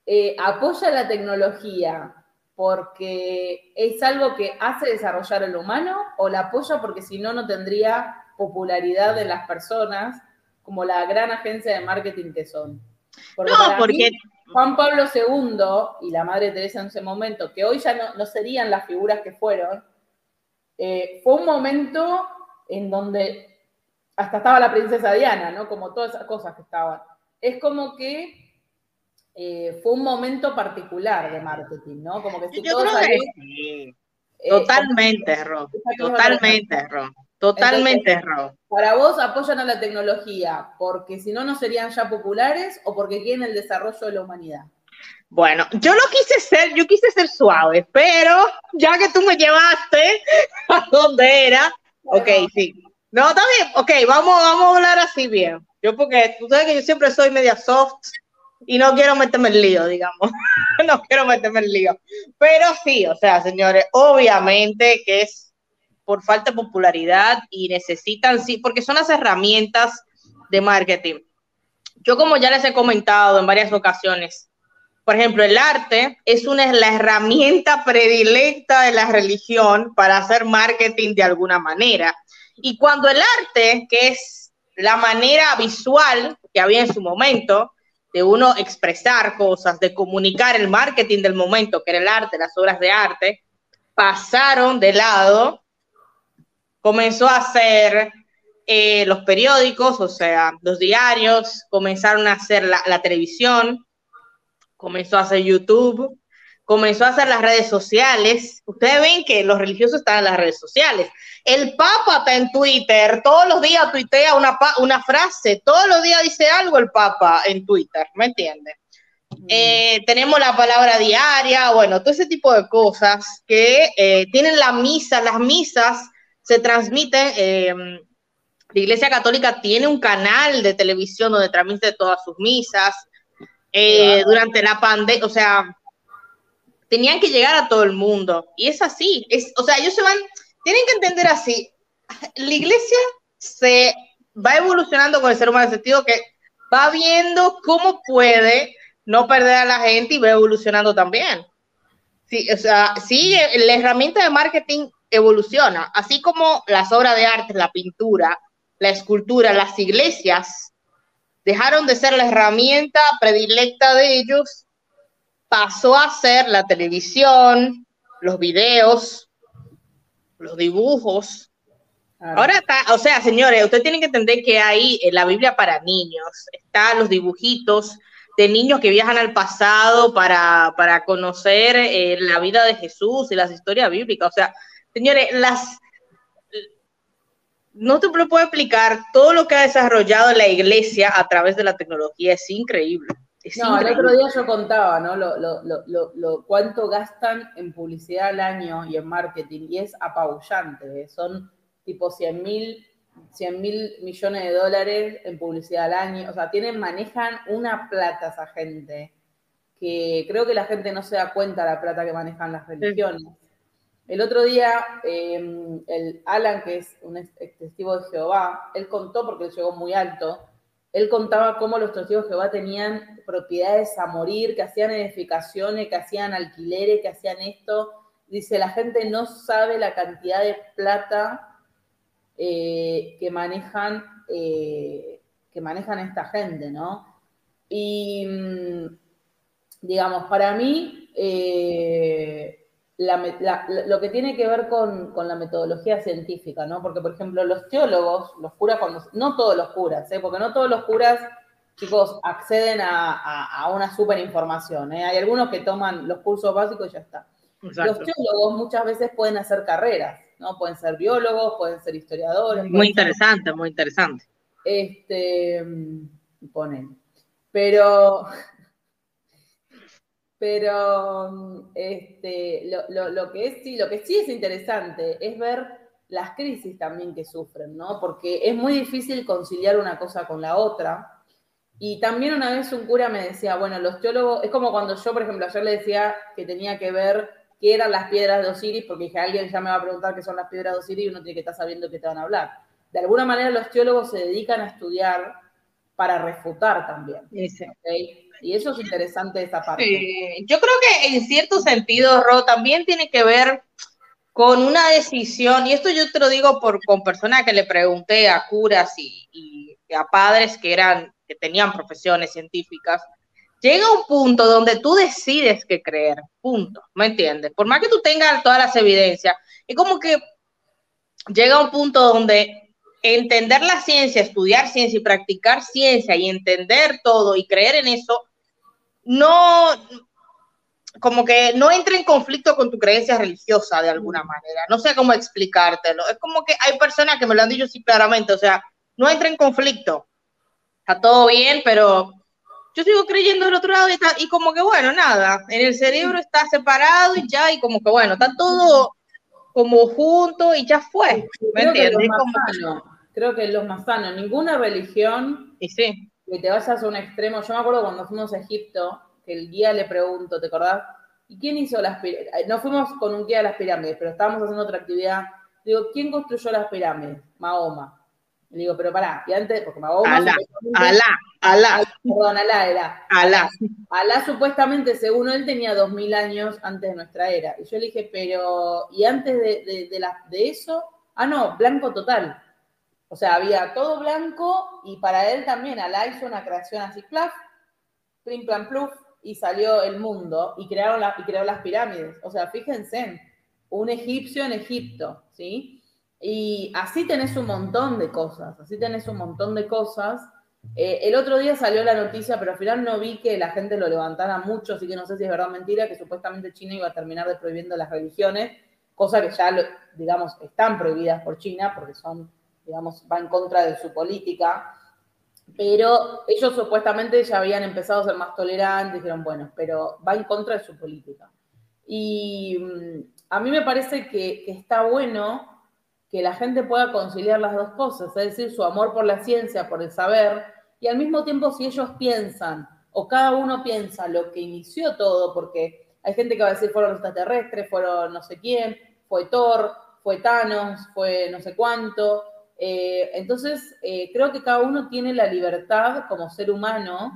Speaker 1: eh, apoya la tecnología porque es algo que hace desarrollar el humano o la apoya porque si no, no tendría popularidad de las personas como la gran agencia de marketing que son.
Speaker 2: no, porque...
Speaker 1: Juan Pablo II y la Madre Teresa en ese momento, que hoy ya no, serían las figuras que fueron, eh, fue un momento en donde hasta estaba la princesa Diana, ¿no? Como todas esas cosas que estaban. Es como que eh, fue un momento particular de marketing, ¿no? Como que si
Speaker 2: Yo creo que eh, Totalmente, Ro. Totalmente, Ro. Totalmente, Ro.
Speaker 1: Para vos apoyan a la tecnología porque si no, no serían ya populares o porque quieren el desarrollo de la humanidad.
Speaker 2: Bueno, yo lo quise ser, yo quise ser suave, pero ya que tú me llevaste a donde era, ok, sí. No, está bien, ok, vamos, vamos a hablar así bien. Yo porque tú sabes que yo siempre soy media soft, y no quiero meterme en lío, digamos. no quiero meterme en lío. Pero sí, o sea, señores, obviamente que es por falta de popularidad y necesitan, sí, porque son las herramientas de marketing. Yo como ya les he comentado en varias ocasiones, por ejemplo, el arte es una la herramienta predilecta de la religión para hacer marketing de alguna manera. Y cuando el arte, que es la manera visual que había en su momento, de uno expresar cosas, de comunicar el marketing del momento, que era el arte, las obras de arte, pasaron de lado, comenzó a hacer eh, los periódicos, o sea, los diarios, comenzaron a hacer la, la televisión, comenzó a hacer YouTube, comenzó a hacer las redes sociales. Ustedes ven que los religiosos están en las redes sociales. El Papa está en Twitter, todos los días tuitea una, una frase, todos los días dice algo el Papa en Twitter, ¿me entiendes? Eh, tenemos la palabra diaria, bueno, todo ese tipo de cosas que eh, tienen la misa, las misas se transmiten, eh, la Iglesia Católica tiene un canal de televisión donde transmite todas sus misas. Eh, durante la pandemia, o sea, tenían que llegar a todo el mundo. Y es así, es, o sea, ellos se van, tienen que entender así, la iglesia se va evolucionando con el ser humano en el sentido que va viendo cómo puede no perder a la gente y va evolucionando también. Sí, o sea, sí, la herramienta de marketing evoluciona, así como las obras de arte, la pintura, la escultura, las iglesias dejaron de ser la herramienta predilecta de ellos, pasó a ser la televisión, los videos, los dibujos.
Speaker 1: Claro.
Speaker 2: Ahora está, o sea, señores, ustedes tienen que entender que hay en la Biblia para niños, están los dibujitos de niños que viajan al pasado para, para conocer eh, la vida de Jesús y las historias bíblicas. O sea, señores, las no te lo puedo explicar todo lo que ha desarrollado la iglesia a través de la tecnología, es increíble. Es
Speaker 1: No, el otro día yo contaba, ¿no? Lo, lo, lo, lo, lo- cuánto gastan en publicidad al año y en marketing, y es apabullante, ¿eh? son tipo 100 mil 100 mil millones de dólares en publicidad al año, o sea, tienen, manejan una plata esa gente, que creo que la gente no se da cuenta de la plata que manejan las religiones. El otro día, eh, el Alan, que es un ex testigo de Jehová, él contó, porque él llegó muy alto, él contaba cómo los testigos de Jehová tenían propiedades a morir, que hacían edificaciones, que hacían alquileres, que hacían esto. Dice, la gente no sabe la cantidad de plata eh, que manejan eh, que manejan esta gente, ¿no? Y mm, digamos, para mí, eh, la la- lo que tiene que ver con, con la metodología científica, ¿no? Porque, por ejemplo, los teólogos, los curas, cuando, no todos los curas, ¿eh? porque no todos los curas, chicos, acceden a, a- a una super información. ¿eh? Hay algunos que toman los cursos básicos y ya está.
Speaker 2: Exacto.
Speaker 1: Los teólogos muchas veces pueden hacer carreras, ¿no? Pueden ser biólogos, pueden ser historiadores.
Speaker 2: Muy
Speaker 1: ser-
Speaker 2: interesante, muy interesante.
Speaker 1: este, ponen. Pero, pero, este, lo, lo- lo que es, sí, lo que sí es interesante es ver las crisis también que sufren, ¿no? Porque es muy difícil conciliar una cosa con la otra. Y también una vez un cura me decía, bueno, los teólogos, es como cuando yo, por ejemplo, ayer le decía que tenía que ver qué eran las piedras de Osiris, porque dije, alguien ya me va a preguntar qué son las piedras de Osiris y uno tiene que estar sabiendo qué te van a hablar. De alguna manera los teólogos se dedican a estudiar para refutar también. ¿ok? Y eso es interesante esa parte.
Speaker 2: Sí, yo creo que en cierto sentido, Ro, también tiene que ver con una decisión, y esto yo te lo digo por, con personas que le pregunté a curas y, y a padres que eran, que tenían profesiones científicas, llega un punto donde tú decides qué creer, punto, ¿me entiendes? Por más que tú tengas todas las evidencias, es como que llega un punto donde entender la ciencia, estudiar ciencia y practicar ciencia y entender todo y creer en eso, no, como que no entra en conflicto con tu creencia religiosa de alguna manera. No sé cómo explicártelo. Es como que hay personas que me lo han dicho así claramente, o sea, no entra en conflicto. Está todo bien, pero yo sigo creyendo del otro lado y, está- y como que bueno, nada, en el cerebro está separado y ya, y como que bueno, está todo como junto y ya fue. ¿Me
Speaker 1: lo
Speaker 2: entiendes?
Speaker 1: más
Speaker 2: Como-
Speaker 1: sano. Creo que es lo más sano. Ninguna religión
Speaker 2: y sí,
Speaker 1: que te vayas a un extremo. Yo me acuerdo cuando fuimos a Egipto, que el guía le pregunto, ¿te acordás? ¿Y quién hizo las pirámides? No fuimos con un guía de las pirámides, pero estábamos haciendo otra actividad. Digo, ¿quién construyó las pirámides? Mahoma. Le digo, pero pará, y antes, porque Mahoma
Speaker 2: Alá, Alá, Alá,
Speaker 1: perdón, Alá era.
Speaker 2: Alá.
Speaker 1: Alá supuestamente, según él, tenía dos mil años antes de nuestra era. Y yo le dije, pero, ¿y antes de, de, de la- de eso? Ah, no, blanco total. O sea, había todo blanco y para él también, Alá hizo una creación así, claf, plim plan pluf, y salió el mundo y crearon y creó las pirámides. O sea, fíjense, un egipcio en Egipto, ¿sí? Y así tenés un montón de cosas, así tenés un montón de cosas. Eh, el otro día salió la noticia, pero al final no vi que la gente lo levantara mucho, así que no sé si es verdad o mentira, que supuestamente China iba a terminar de prohibiendo las religiones, cosa que ya, digamos, están prohibidas por China, porque son, digamos, va en contra de su política, pero ellos supuestamente ya habían empezado a ser más tolerantes, dijeron, bueno, pero va en contra de su política. Y mm, a mí me parece que, está bueno que la gente pueda conciliar las dos cosas, es decir, su amor por la ciencia, por el saber, y al mismo tiempo si ellos piensan, o cada uno piensa lo que inició todo, porque hay gente que va a decir fueron los extraterrestres, fueron no sé quién, fue Thor, fue Thanos, fue no sé cuánto. Eh, entonces, eh, creo que cada uno tiene la libertad como ser humano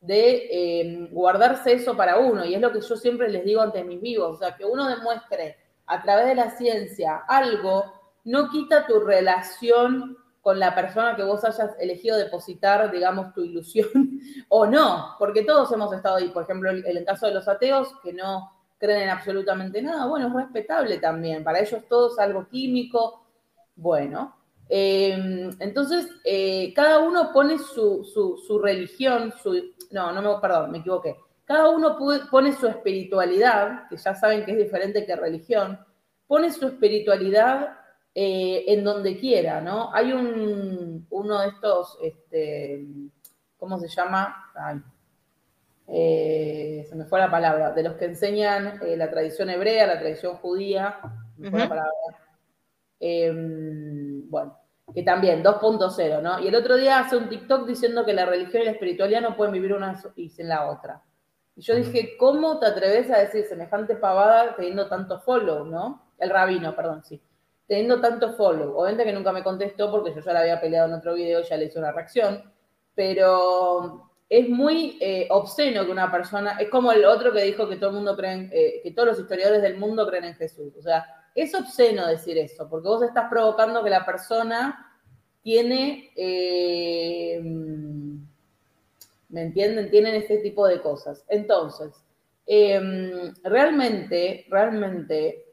Speaker 1: de eh, guardarse eso para uno, y es lo que yo siempre les digo ante mis vivos, o sea, que uno demuestre a través de la ciencia algo, no quita tu relación con la persona que vos hayas elegido depositar, digamos, tu ilusión o no, porque todos hemos estado ahí, por ejemplo, el, el caso de los ateos que no creen en absolutamente nada, bueno, es respetable también, para ellos todo es algo químico, bueno, eh, entonces eh, cada uno pone su, su, su religión, su, no, no me, perdón, me equivoqué, cada uno pone su espiritualidad, que ya saben que es diferente que religión, pone su espiritualidad eh, en donde quiera, ¿no? Hay un, uno de estos, este, ¿cómo se llama? Ay, eh, se me fue la palabra, de los que enseñan eh, la tradición hebrea, la tradición judía, me fue la palabra. Eh, bueno, que también 2.0, ¿no? Y el otro día hace un TikTok diciendo que la religión y la espiritualidad no pueden vivir una y sin la otra. Y yo dije, ¿cómo te atreves a decir semejante pavada teniendo tanto follow, ¿no? El rabino, perdón, sí. Teniendo tanto follow. Obviamente que nunca me contestó porque yo ya la había peleado en otro video ya le hice una reacción. Pero es muy eh, obsceno que una persona, es como el otro que dijo que todo el mundo cree, eh, que todos los historiadores del mundo creen en Jesús. O sea, es obsceno decir eso, porque vos estás provocando que la persona tiene, eh, ¿me entienden? Tienen este tipo de cosas. Entonces, eh, realmente, realmente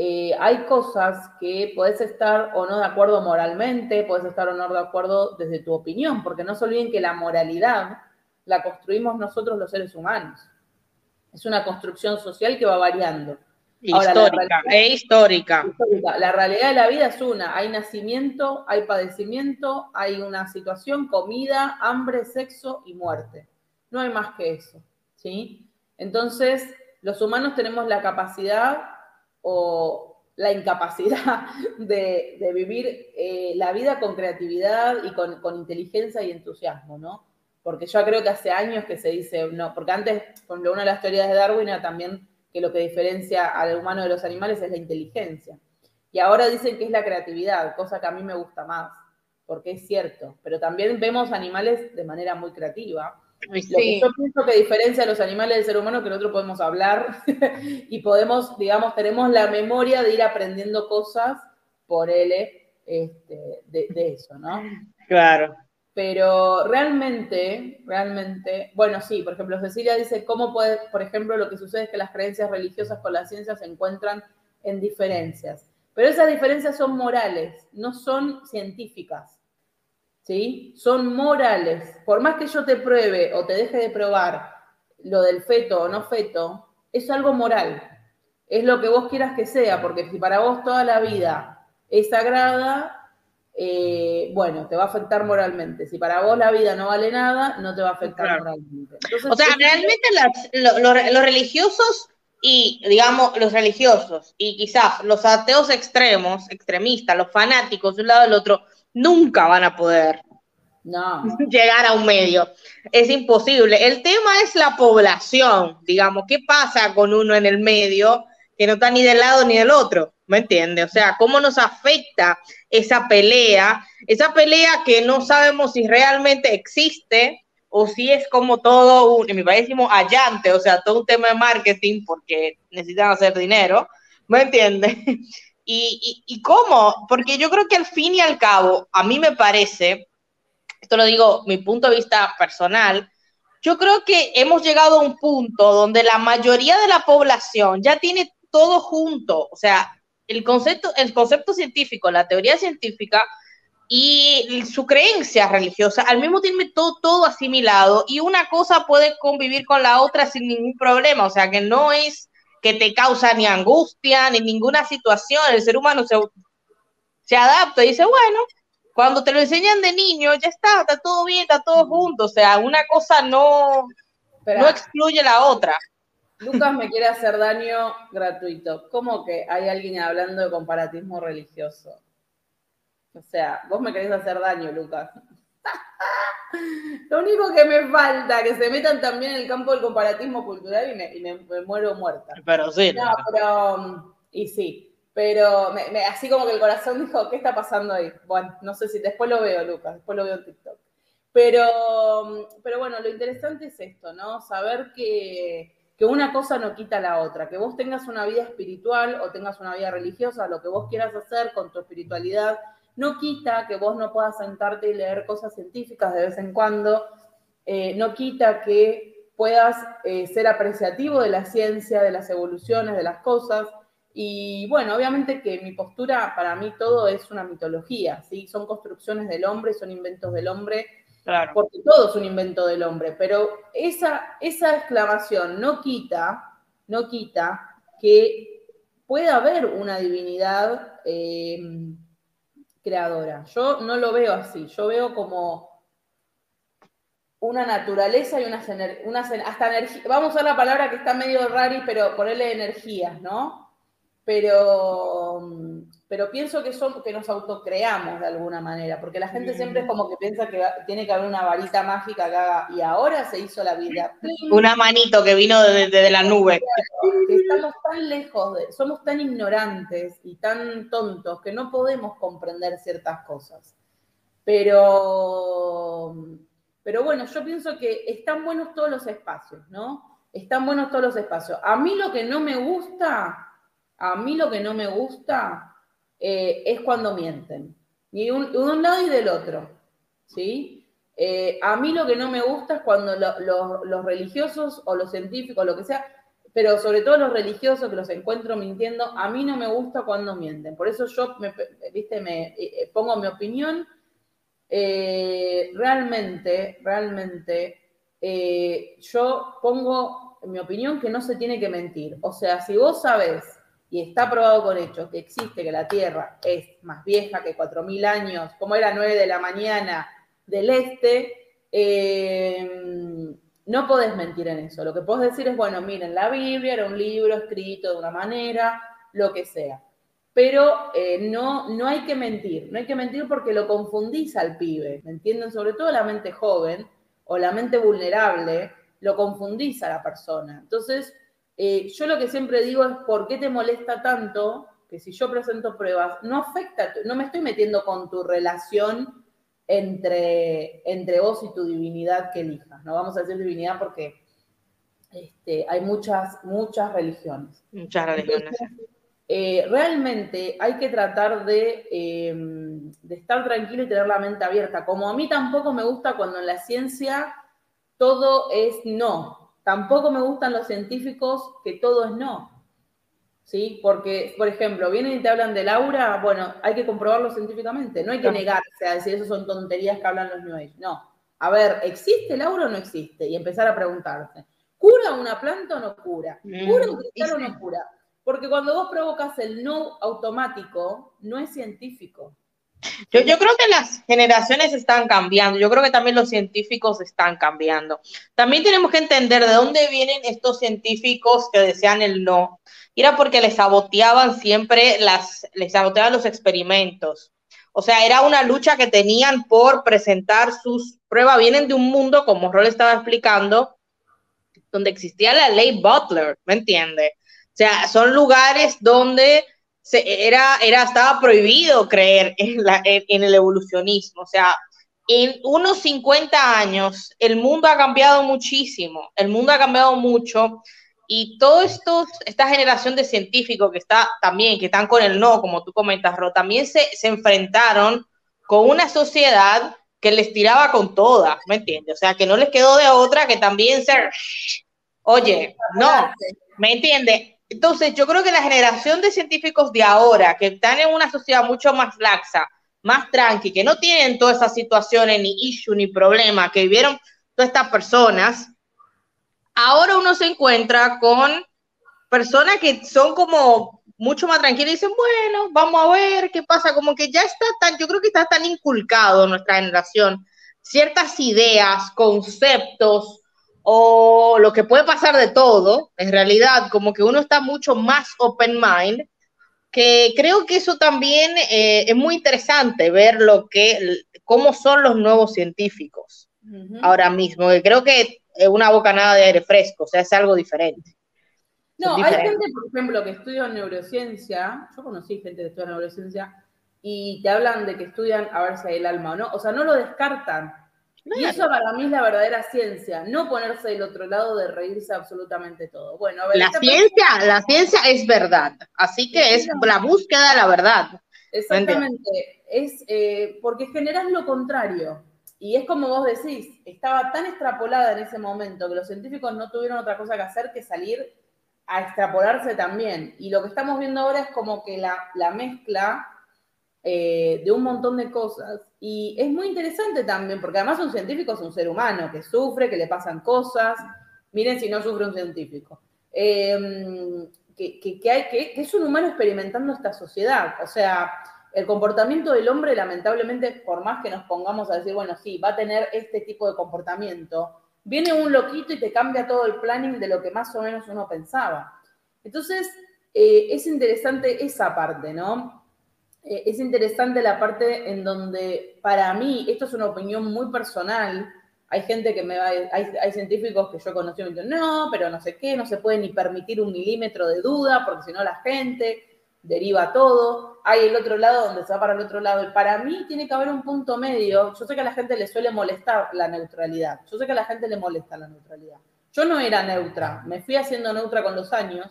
Speaker 1: eh, hay cosas que puedes estar o no de acuerdo moralmente, puedes estar o no de acuerdo desde tu opinión, porque no se olviden que la moralidad la construimos nosotros los seres humanos. Es una construcción social que va variando. Ahora,
Speaker 2: Histórica,
Speaker 1: realidad-
Speaker 2: histórica.
Speaker 1: histórica. La realidad de la vida es una, hay nacimiento, hay padecimiento, hay una situación, comida, hambre, sexo y muerte. No hay más que eso, ¿sí? Entonces, los humanos tenemos la capacidad o la incapacidad de, de vivir eh, la vida con creatividad y con, con inteligencia y entusiasmo, ¿no? Porque yo creo que hace años que se dice, no, porque antes, por una de las teorías de Darwin era también que lo que diferencia al humano de los animales es la inteligencia. Y ahora dicen que es la creatividad, cosa que a mí me gusta más, porque es cierto. Pero también vemos animales de manera muy creativa. Lo que yo pienso que diferencia a los animales del ser humano, que nosotros podemos hablar y podemos, digamos, tenemos la memoria de ir aprendiendo cosas por él, este, de, de eso, ¿no?
Speaker 2: Claro.
Speaker 1: Pero realmente, realmente, bueno, sí, por ejemplo, Cecilia dice, ¿cómo puede, por ejemplo, lo que sucede es que las creencias religiosas con la ciencia se encuentran en diferencias? Pero esas diferencias son morales, no son científicas, ¿sí? Son morales. Por más que yo te pruebe o te deje de probar lo del feto o no feto, es algo moral. Es lo que vos quieras que sea, porque si para vos toda la vida es sagrada, eh, bueno, te va a afectar moralmente. Si para vos la vida no vale nada, no te va a afectar
Speaker 2: Claro.
Speaker 1: moralmente. Entonces,
Speaker 2: O sea, realmente las- lo- lo- los religiosos y, digamos, los religiosos y quizás los ateos extremos, extremistas, los fanáticos de un lado del otro, nunca van a poder
Speaker 1: No,
Speaker 2: llegar a un medio. Es imposible. El tema es la población, digamos, ¿qué pasa con uno en el medio que no está ni del lado ni del otro? ¿Me entiende? O sea, ¿cómo nos afecta esa pelea? Esa pelea que no sabemos si realmente existe o si es como todo un, en mi país decimos allante, o sea, todo un tema de marketing porque necesitan hacer dinero, ¿me entiende? Y, y, y cómo, porque yo creo que al fin y al cabo, a mí me parece, esto lo digo mi punto de vista personal, yo creo que hemos llegado a un punto donde la mayoría de la población ya tiene todo junto, o sea, el concepto, el concepto científico, la teoría científica y su creencia religiosa, al mismo tiempo todo, todo asimilado y una cosa puede convivir con la otra sin ningún problema, o sea, que no es que te causa ni angustia ni ninguna situación, el ser humano se, se adapta y dice, bueno, cuando te lo enseñan de niño, ya está, está todo bien, está todo junto. O sea, una cosa no, no excluye la otra.
Speaker 1: Lucas me quiere hacer daño gratuito. ¿Cómo que hay alguien hablando de comparatismo religioso? O sea, vos me querés hacer daño, Lucas. Lo único que me falta, que se metan también en el campo del comparatismo cultural y me, muero muerta.
Speaker 2: Pero sí.
Speaker 1: No, pero, y sí, pero me, así como que el corazón dijo, ¿qué está pasando ahí? Bueno, no sé si después lo veo, Lucas, después lo veo en TikTok. Pero, pero bueno, lo interesante es esto, ¿no? Saber que, que una cosa no quita la otra, que vos tengas una vida espiritual o tengas una vida religiosa, lo que vos quieras hacer con tu espiritualidad, no quita que vos no puedas sentarte y leer cosas científicas de vez en cuando, eh, no quita que puedas eh, ser apreciativo de la ciencia, de las evoluciones, de las cosas, y bueno, obviamente que mi postura, para mí todo es una mitología, ¿sí? Son construcciones del hombre, son inventos del hombre, porque todo es un invento del hombre, pero esa, esa exclamación no quita, no quita que pueda haber una divinidad eh, creadora. Yo no lo veo así, yo veo como una naturaleza y unas, una hasta vamos a usar la palabra que está medio rari, pero ponerle energías, ¿no? pero, pero pienso que, son, que nos autocreamos de alguna manera, porque la gente siempre es como que piensa que tiene que haber una varita mágica que haga, y ahora se hizo la vida.
Speaker 2: Una manito que vino desde la nube.
Speaker 1: estamos tan lejos, de, somos tan ignorantes y tan tontos que no podemos comprender ciertas cosas. Pero, pero bueno, yo pienso que están buenos todos los espacios, ¿no? Están buenos todos los espacios. A mí lo que no me gusta a mí lo que no me gusta eh, es cuando mienten, y de un, lado y del otro, ¿sí? Eh, a mí lo que no me gusta es cuando los religiosos o los científicos, lo que sea, pero sobre todo los religiosos que los encuentro mintiendo, a mí no me gusta cuando mienten. Por eso yo, viste, me eh, pongo mi opinión. realmente, realmente, yo pongo mi opinión que no se tiene que mentir. O sea, si vos sabés y está probado con hechos que existe que la Tierra es más vieja que 4.000 años, como era 9 de la mañana del este, eh, no podés mentir en eso. Lo que podés decir es, bueno, miren, la Biblia era un libro escrito de una manera, lo que sea. Pero eh, no, no hay que mentir, no hay que mentir porque lo confundís al pibe, ¿me entienden? Sobre todo la mente joven o la mente vulnerable, lo confundís a la persona. Entonces, eh, yo lo que siempre digo es, ¿por qué te molesta tanto que si yo presento pruebas, no afecta, no me estoy metiendo con tu relación entre, entre vos y tu divinidad que elijas? No vamos a decir divinidad porque este, hay muchas, muchas religiones.
Speaker 2: Muchas religiones.
Speaker 1: Eh, realmente hay que tratar de, em, de estar tranquilo y tener la mente abierta. Como a mí tampoco me gusta cuando en la ciencia todo es no, Tampoco me gustan los científicos que todo es no. ¿Sí? Porque, por ejemplo, vienen y te hablan del aura, bueno, hay que comprobarlo científicamente. No hay que negarse a decir eso son tonterías que hablan los New Age. No. A ver, ¿existe el aura o no existe? Y empezar a preguntarse. ¿Cura una planta o no cura? ¿Cura un mm, cristal o no cura? Porque cuando vos provocas el no automático, no es científico.
Speaker 2: Yo, creo que las generaciones están cambiando, yo creo que también los científicos están cambiando. También tenemos que entender de dónde vienen estos científicos que desean el no. era porque les saboteaban siempre, las, les saboteaban los experimentos. O sea, era una lucha que tenían por presentar sus pruebas. Vienen de un mundo, como Rol estaba explicando, donde existía la ley Butler, ¿me entiende? O sea, son lugares donde era, era, estaba prohibido creer en, la, en, el evolucionismo. O sea, en unos 50 años el mundo ha cambiado muchísimo, el mundo ha cambiado mucho y toda esta generación de científicos que está también, que están con el no, como tú comentas, Ro, también se, se enfrentaron con una sociedad que les tiraba con todas, ¿me entiendes? O sea, que no les quedó de otra que también ser, oye, no, ¿me entiendes? Entonces, yo creo que la generación de científicos de ahora, que están en una sociedad mucho más laxa, más tranqui, que no tienen todas esas situaciones, ni issue, ni problema, que vivieron todas estas personas, ahora uno se encuentra con personas que son como mucho más tranquilas y dicen, bueno, vamos a ver qué pasa, como que ya está tan, yo creo que está tan inculcado en nuestra generación ciertas ideas, conceptos, o lo que puede pasar de todo, en realidad, como que uno está mucho más open mind, que creo que eso también eh, es muy interesante ver lo que, cómo son los nuevos científicos ahora mismo, que creo que es una bocanada de aire fresco, o sea, es algo diferente.
Speaker 1: No, hay gente, por ejemplo, que estudia neurociencia, yo conocí gente que estudia neurociencia, y te hablan de que estudian a ver si hay el alma o no, o sea, no lo descartan, y eso para mí es la verdadera ciencia, no ponerse del otro lado de reírse absolutamente todo. Bueno,
Speaker 2: la ciencia, la ciencia es verdad, así que es la búsqueda de la verdad.
Speaker 1: Exactamente, es eh, porque generas lo contrario. Y es como vos decís, estaba tan extrapolada en ese momento que los científicos no tuvieron otra cosa que hacer que salir a extrapolarse también. Y lo que estamos viendo ahora es como que la, la mezcla eh, de un montón de cosas. Y es muy interesante también, porque además un científico es un ser humano que sufre, que le pasan cosas. Miren si no sufre un científico. Em, que, que, hay, que, es un humano experimentando esta sociedad. O sea, el comportamiento del hombre, lamentablemente, por más que nos pongamos a decir, bueno, sí, va a tener este tipo de comportamiento, viene un loquito y te cambia todo el planning de lo que más o menos uno pensaba. Entonces, eh, es interesante esa parte, ¿no? Eh, es interesante la parte en donde, para mí, esto es una opinión muy personal. Hay gente que me va, hay, hay científicos que yo conocí y me dicen, no, pero no sé qué, no se puede ni permitir un milímetro de duda, porque si no la gente deriva todo. Hay el otro lado donde se va para el otro lado. Y para mí tiene que haber un punto medio. Yo sé que a la gente le suele molestar la neutralidad. Yo sé que a la gente le molesta la neutralidad. Yo no era neutra, me fui haciendo neutra con los años,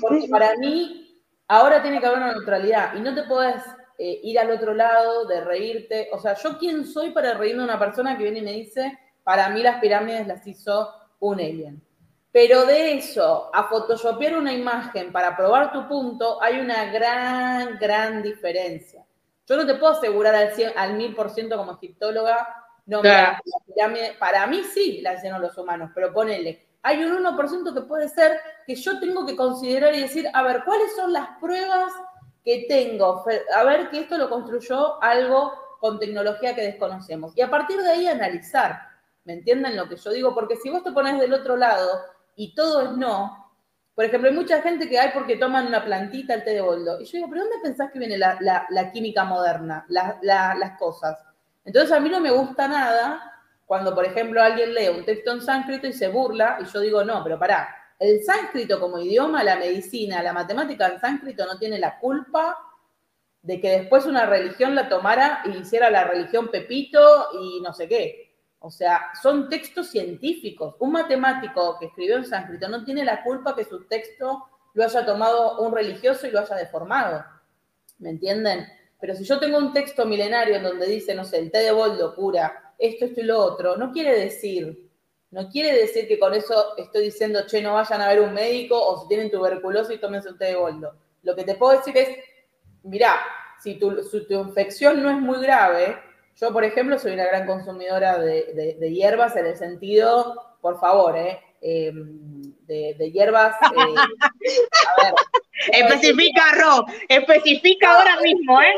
Speaker 1: porque para mí Ahora tiene que haber una neutralidad y no te puedes eh, ir al otro lado de reírte. O sea, ¿yo quién soy para reírme de una persona que viene y me dice, para mí las pirámides las hizo un alien? Pero de eso a photoshopear una imagen para probar tu punto, hay una gran, gran diferencia. Yo no te puedo asegurar al, 100, al 1000% como egiptóloga, no, para mí sí la hicieron los humanos, pero ponele, hay un 1% que puede ser que yo tengo que considerar y decir, a ver, ¿cuáles son las pruebas que tengo? A ver que esto lo construyó algo con tecnología que desconocemos. Y a partir de ahí analizar. ¿Me entienden lo que yo digo? Porque si vos te pones del otro lado y todo es no, por ejemplo, hay mucha gente que hay porque toman una plantita, el té de boldo. Y yo digo, ¿pero dónde pensás que viene la, química moderna, las cosas? Entonces a mí no me gusta nada cuando, por ejemplo, alguien lee un texto en sánscrito y se burla, y yo digo, no, pero pará, el sánscrito como idioma, la medicina, la matemática en sánscrito no tiene la culpa de que después una religión la tomara y hiciera la religión Pepito y no sé qué. O sea, son textos científicos. Un matemático que escribió en sánscrito no tiene la culpa que su texto lo haya tomado un religioso y lo haya deformado. ¿Me entienden? Pero si yo tengo un texto milenario en donde dice, no sé, el té de boldo cura esto, esto y lo otro, no quiere decir, no quiere decir que con eso estoy diciendo, che, no vayan a ver un médico o si tienen tuberculosis, tómense un té de boldo. Lo que te puedo decir es, mirá, si tu, infección no es muy grave, yo, por ejemplo, soy una gran consumidora de, hierbas en el sentido, por favor, eh, em, de, hierbas. Eh,
Speaker 2: a ver, especifica, Ro, especifica ahora mismo, ¿eh?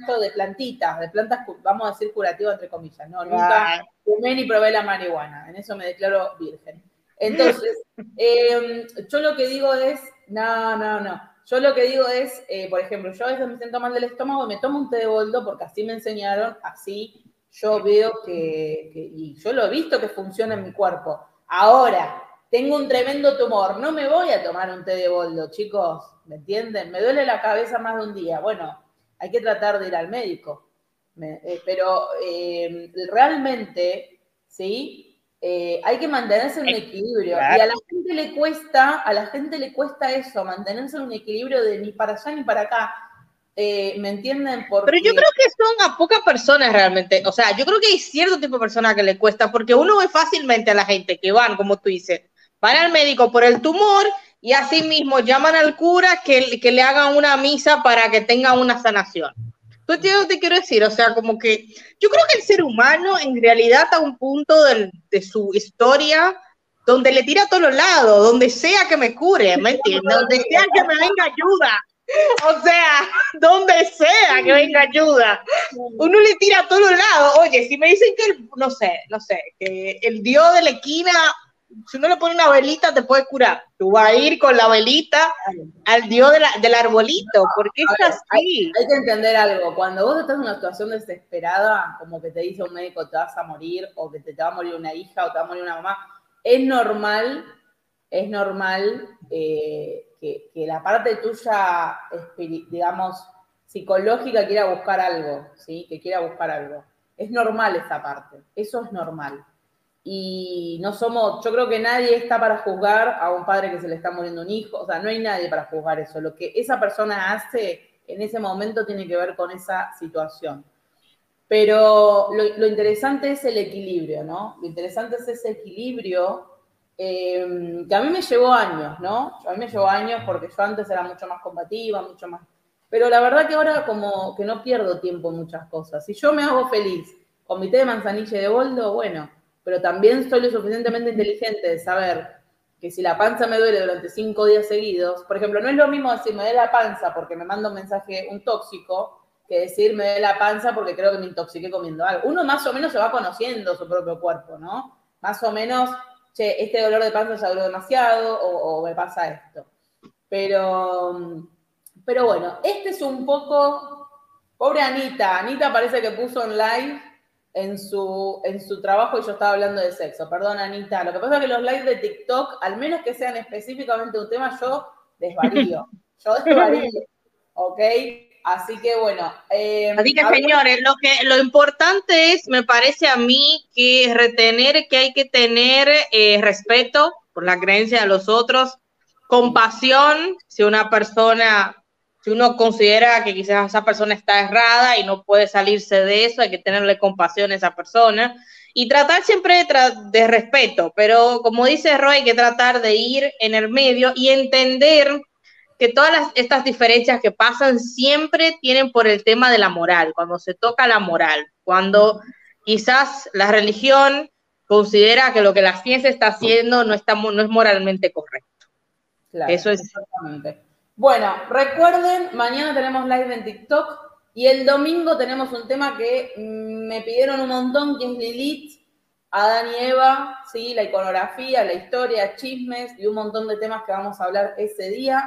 Speaker 1: Esto de plantitas, de plantas, vamos a decir curativo entre comillas, ¿no? Nunca fumé ni probé la marihuana, en eso me declaro virgen. Entonces, em, yo lo que digo es, no, no, no. Yo lo que digo es, eh, por ejemplo, yo a veces me siento mal del estómago, me tomo un té de boldo porque así me enseñaron, así yo veo que, que y yo lo he visto que funciona en mi cuerpo. Ahora, tengo un tremendo tumor, no me voy a tomar un té de boldo, chicos, ¿me entienden? Me duele la cabeza más de un día. Bueno, hay que tratar de ir al médico. Eh, pero eh, realmente, ¿sí? Eh, hay que mantenerse en un equilibrio. Y a la gente le cuesta, a la gente le cuesta eso, mantenerse en un equilibrio de ni para allá ni para acá. ¿me entienden? Porque...
Speaker 2: Pero yo creo que son a pocas personas realmente. O sea, yo creo que hay cierto tipo de personas que le cuesta, porque uno ve fácilmente a la gente que van, como tú dices, van al médico por el tumor y así mismo llaman al cura que, que le hagan una misa para que tenga una sanación. ¿Tú entiendes lo que te quiero decir? O sea, como que yo creo que el ser humano en realidad a un punto del- de su historia donde le tira a todos los lados, donde sea que me cure, ¿me entiendes? Donde sea que me venga ayuda. O sea, donde sea que venga ayuda. Uno le tira a todos los lados. Oye, si me dicen que, el- no sé, no sé, que el dios de la esquina, si uno le pone una velita, te puede curar. Tú vas a ir con la velita al dios de la- del arbolito, porque es así.
Speaker 1: Hay que entender algo, cuando vos estás en una situación desesperada, como que te dice un médico te vas a morir, o que te, te va a morir una hija, o te va a morir una mamá, es normal, es normal eh, que, que la parte tuya, digamos, psicológica quiera buscar algo, ¿sí? Que quiera buscar algo. Es normal esa parte, eso es normal. Y no somos, yo creo que nadie está para juzgar a un padre que se le está muriendo un hijo, o sea, no hay nadie para juzgar eso. Lo que esa persona hace en ese momento tiene que ver con esa situación. Pero lo, lo interesante es el equilibrio, ¿no? Lo interesante es ese equilibrio eh, que a mí me llevó años, ¿no? A mí me llevó años porque yo antes era mucho más combativa, mucho más... Pero la verdad que ahora como que no pierdo tiempo en muchas cosas. Si yo me hago feliz con mi té de manzanilla y de boldo, bueno, pero también soy lo suficientemente inteligente de saber que si la panza me duele durante cinco días seguidos, por ejemplo, no es lo mismo decir me duele la panza porque me manda un mensaje, un tóxico, que decir me duele la panza porque creo que me intoxiqué comiendo algo. Uno más o menos se va conociendo su propio cuerpo, ¿no? Más o menos, che, este dolor de panza ya duró demasiado o, me pasa esto. Pero, pero bueno, este es un poco, pobre Anita, Anita parece que puso en live en su, en su trabajo y yo estaba hablando de sexo. Perdón, Anita. Lo que pasa es que los lives de TikTok, al menos que sean específicamente un tema, yo desvarío. Yo desvarío. ¿Ok? Así que bueno. eh,
Speaker 2: Así que,
Speaker 1: ver-
Speaker 2: señores, lo que lo importante es, me parece a mí, que retener que hay que tener eh, respeto por la creencia de los otros, compasión si una persona, si uno considera que quizás esa persona está errada y no puede salirse de eso, hay que tenerle compasión a esa persona y tratar siempre de, tra- de respeto, pero como dice Roy, hay que tratar de ir en el medio y entender que todas las- estas diferencias que pasan siempre tienen por el tema de la moral, cuando se toca la moral, cuando quizás la religión considera que lo que la ciencia está haciendo no, está, no es moralmente correcto.
Speaker 1: Claro,
Speaker 2: Eso es-
Speaker 1: Exactamente. Bueno, recuerden, mañana tenemos live en TikTok y el domingo tenemos un tema que mm, me pidieron un montón, que es Lilith, Adán y Eva, ¿sí? la iconografía, la historia, chismes y un montón de temas que vamos a hablar ese día.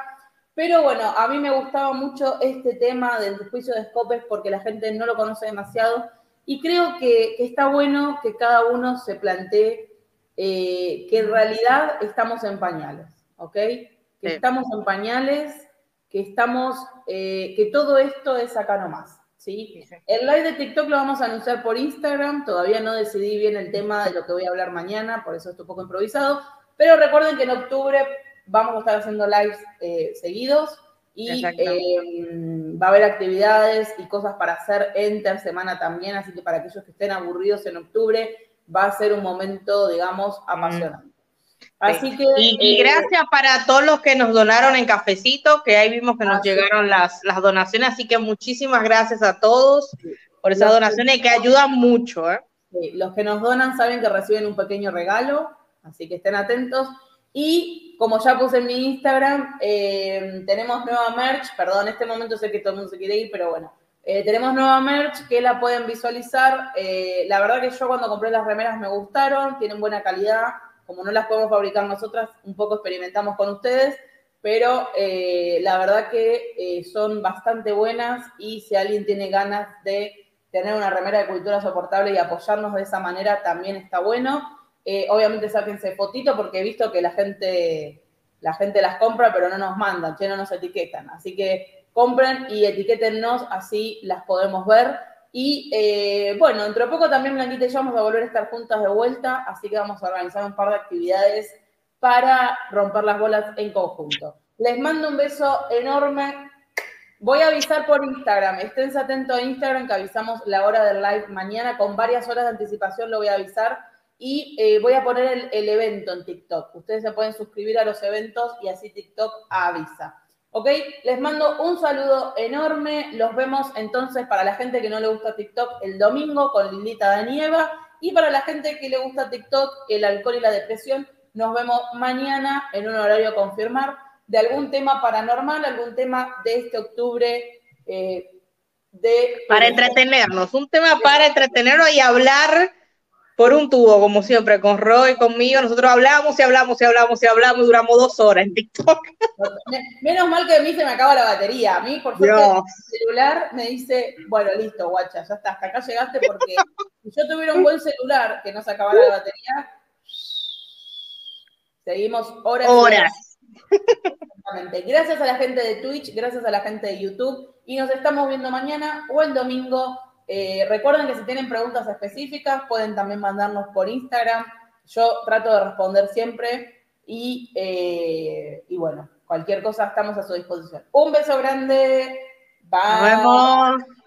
Speaker 1: Pero bueno, a mí me gustaba mucho este tema del juicio de Scopes porque la gente no lo conoce demasiado y creo que, que está bueno que cada uno se plantee eh, que en realidad estamos en pañales, ¿ok? Que
Speaker 2: Sí.
Speaker 1: estamos en pañales, que estamos, eh, que todo esto es acá nomás, ¿sí? El live de TikTok lo vamos a anunciar por Instagram, todavía no decidí bien el tema de lo que voy a hablar mañana, por eso estoy un poco improvisado, pero recuerden que en octubre vamos a estar haciendo lives eh, seguidos y eh, va a haber actividades y cosas para hacer enter semana también, así que para aquellos que estén aburridos en octubre va a ser un momento, digamos, apasionante. Así que...
Speaker 2: Y, y
Speaker 1: eh,
Speaker 2: gracias para todos los que nos donaron en cafecito, que ahí vimos que nos llegaron las, las donaciones, así que muchísimas gracias a todos por esas
Speaker 1: Los-
Speaker 2: donaciones que ayudan mucho. ¿eh?
Speaker 1: Sí, los que nos donan saben que reciben un pequeño regalo, así que estén atentos. Y como ya puse en mi Instagram, eh, tenemos nueva merch, perdón, en este momento sé que todo el mundo se quiere ir, pero bueno, eh, tenemos nueva merch que la pueden visualizar. Eh, la verdad que yo cuando compré las remeras me gustaron, tienen buena calidad, como no las podemos fabricar nosotras, un poco experimentamos con ustedes, pero eh, la verdad que eh, son bastante buenas y si alguien tiene ganas de tener una remera de cultura soportable y apoyarnos de esa manera también está bueno. Eh, obviamente sáquense fotito porque he visto que la gente, la gente las compra pero no nos mandan, che, no nos etiquetan. Así que compren y etiquétennos, así las podemos ver. Y eh, bueno, dentro de poco también Blanquita y yo vamos a volver a estar juntas de vuelta, así que vamos a organizar un par de actividades para romper las bolas en conjunto. Les mando un beso enorme. Voy a avisar por Instagram. Esténse atentos a Instagram que avisamos la hora del live mañana. Con varias horas de anticipación lo voy a avisar. Y eh, voy a poner el, el evento en TikTok. Ustedes se pueden suscribir a los eventos y así TikTok avisa. ¿Ok? Les mando un saludo enorme. Los vemos entonces para la gente que no le gusta TikTok el domingo con Lilita Danieva. Y para la gente que le gusta TikTok, el alcohol y la depresión, nos vemos mañana en un horario a confirmar de algún tema paranormal, algún tema de este octubre eh, de...
Speaker 2: Para entretenernos, un tema para entretenernos y hablar por un tubo, como siempre, con Roy, conmigo. Nosotros hablamos y hablamos y hablamos y hablamos y duramos dos horas en TikTok.
Speaker 1: Menos mal que a mí se me acaba la batería. A mí, por suerte, el celular me dice, bueno, listo, guacha, ya está, hasta acá llegaste porque si yo tuviera un buen celular que no se acabara la batería, seguimos horas.
Speaker 2: Horas.
Speaker 1: Exactamente. Gracias a la gente de Twitch, gracias a la gente de YouTube y nos estamos viendo mañana o el domingo. Eh, recuerden que si tienen preguntas específicas pueden también mandarnos por Instagram. Yo trato de responder siempre y, eh, y bueno, cualquier cosa estamos a su disposición. Un beso grande. Bye.
Speaker 2: Nos vemos.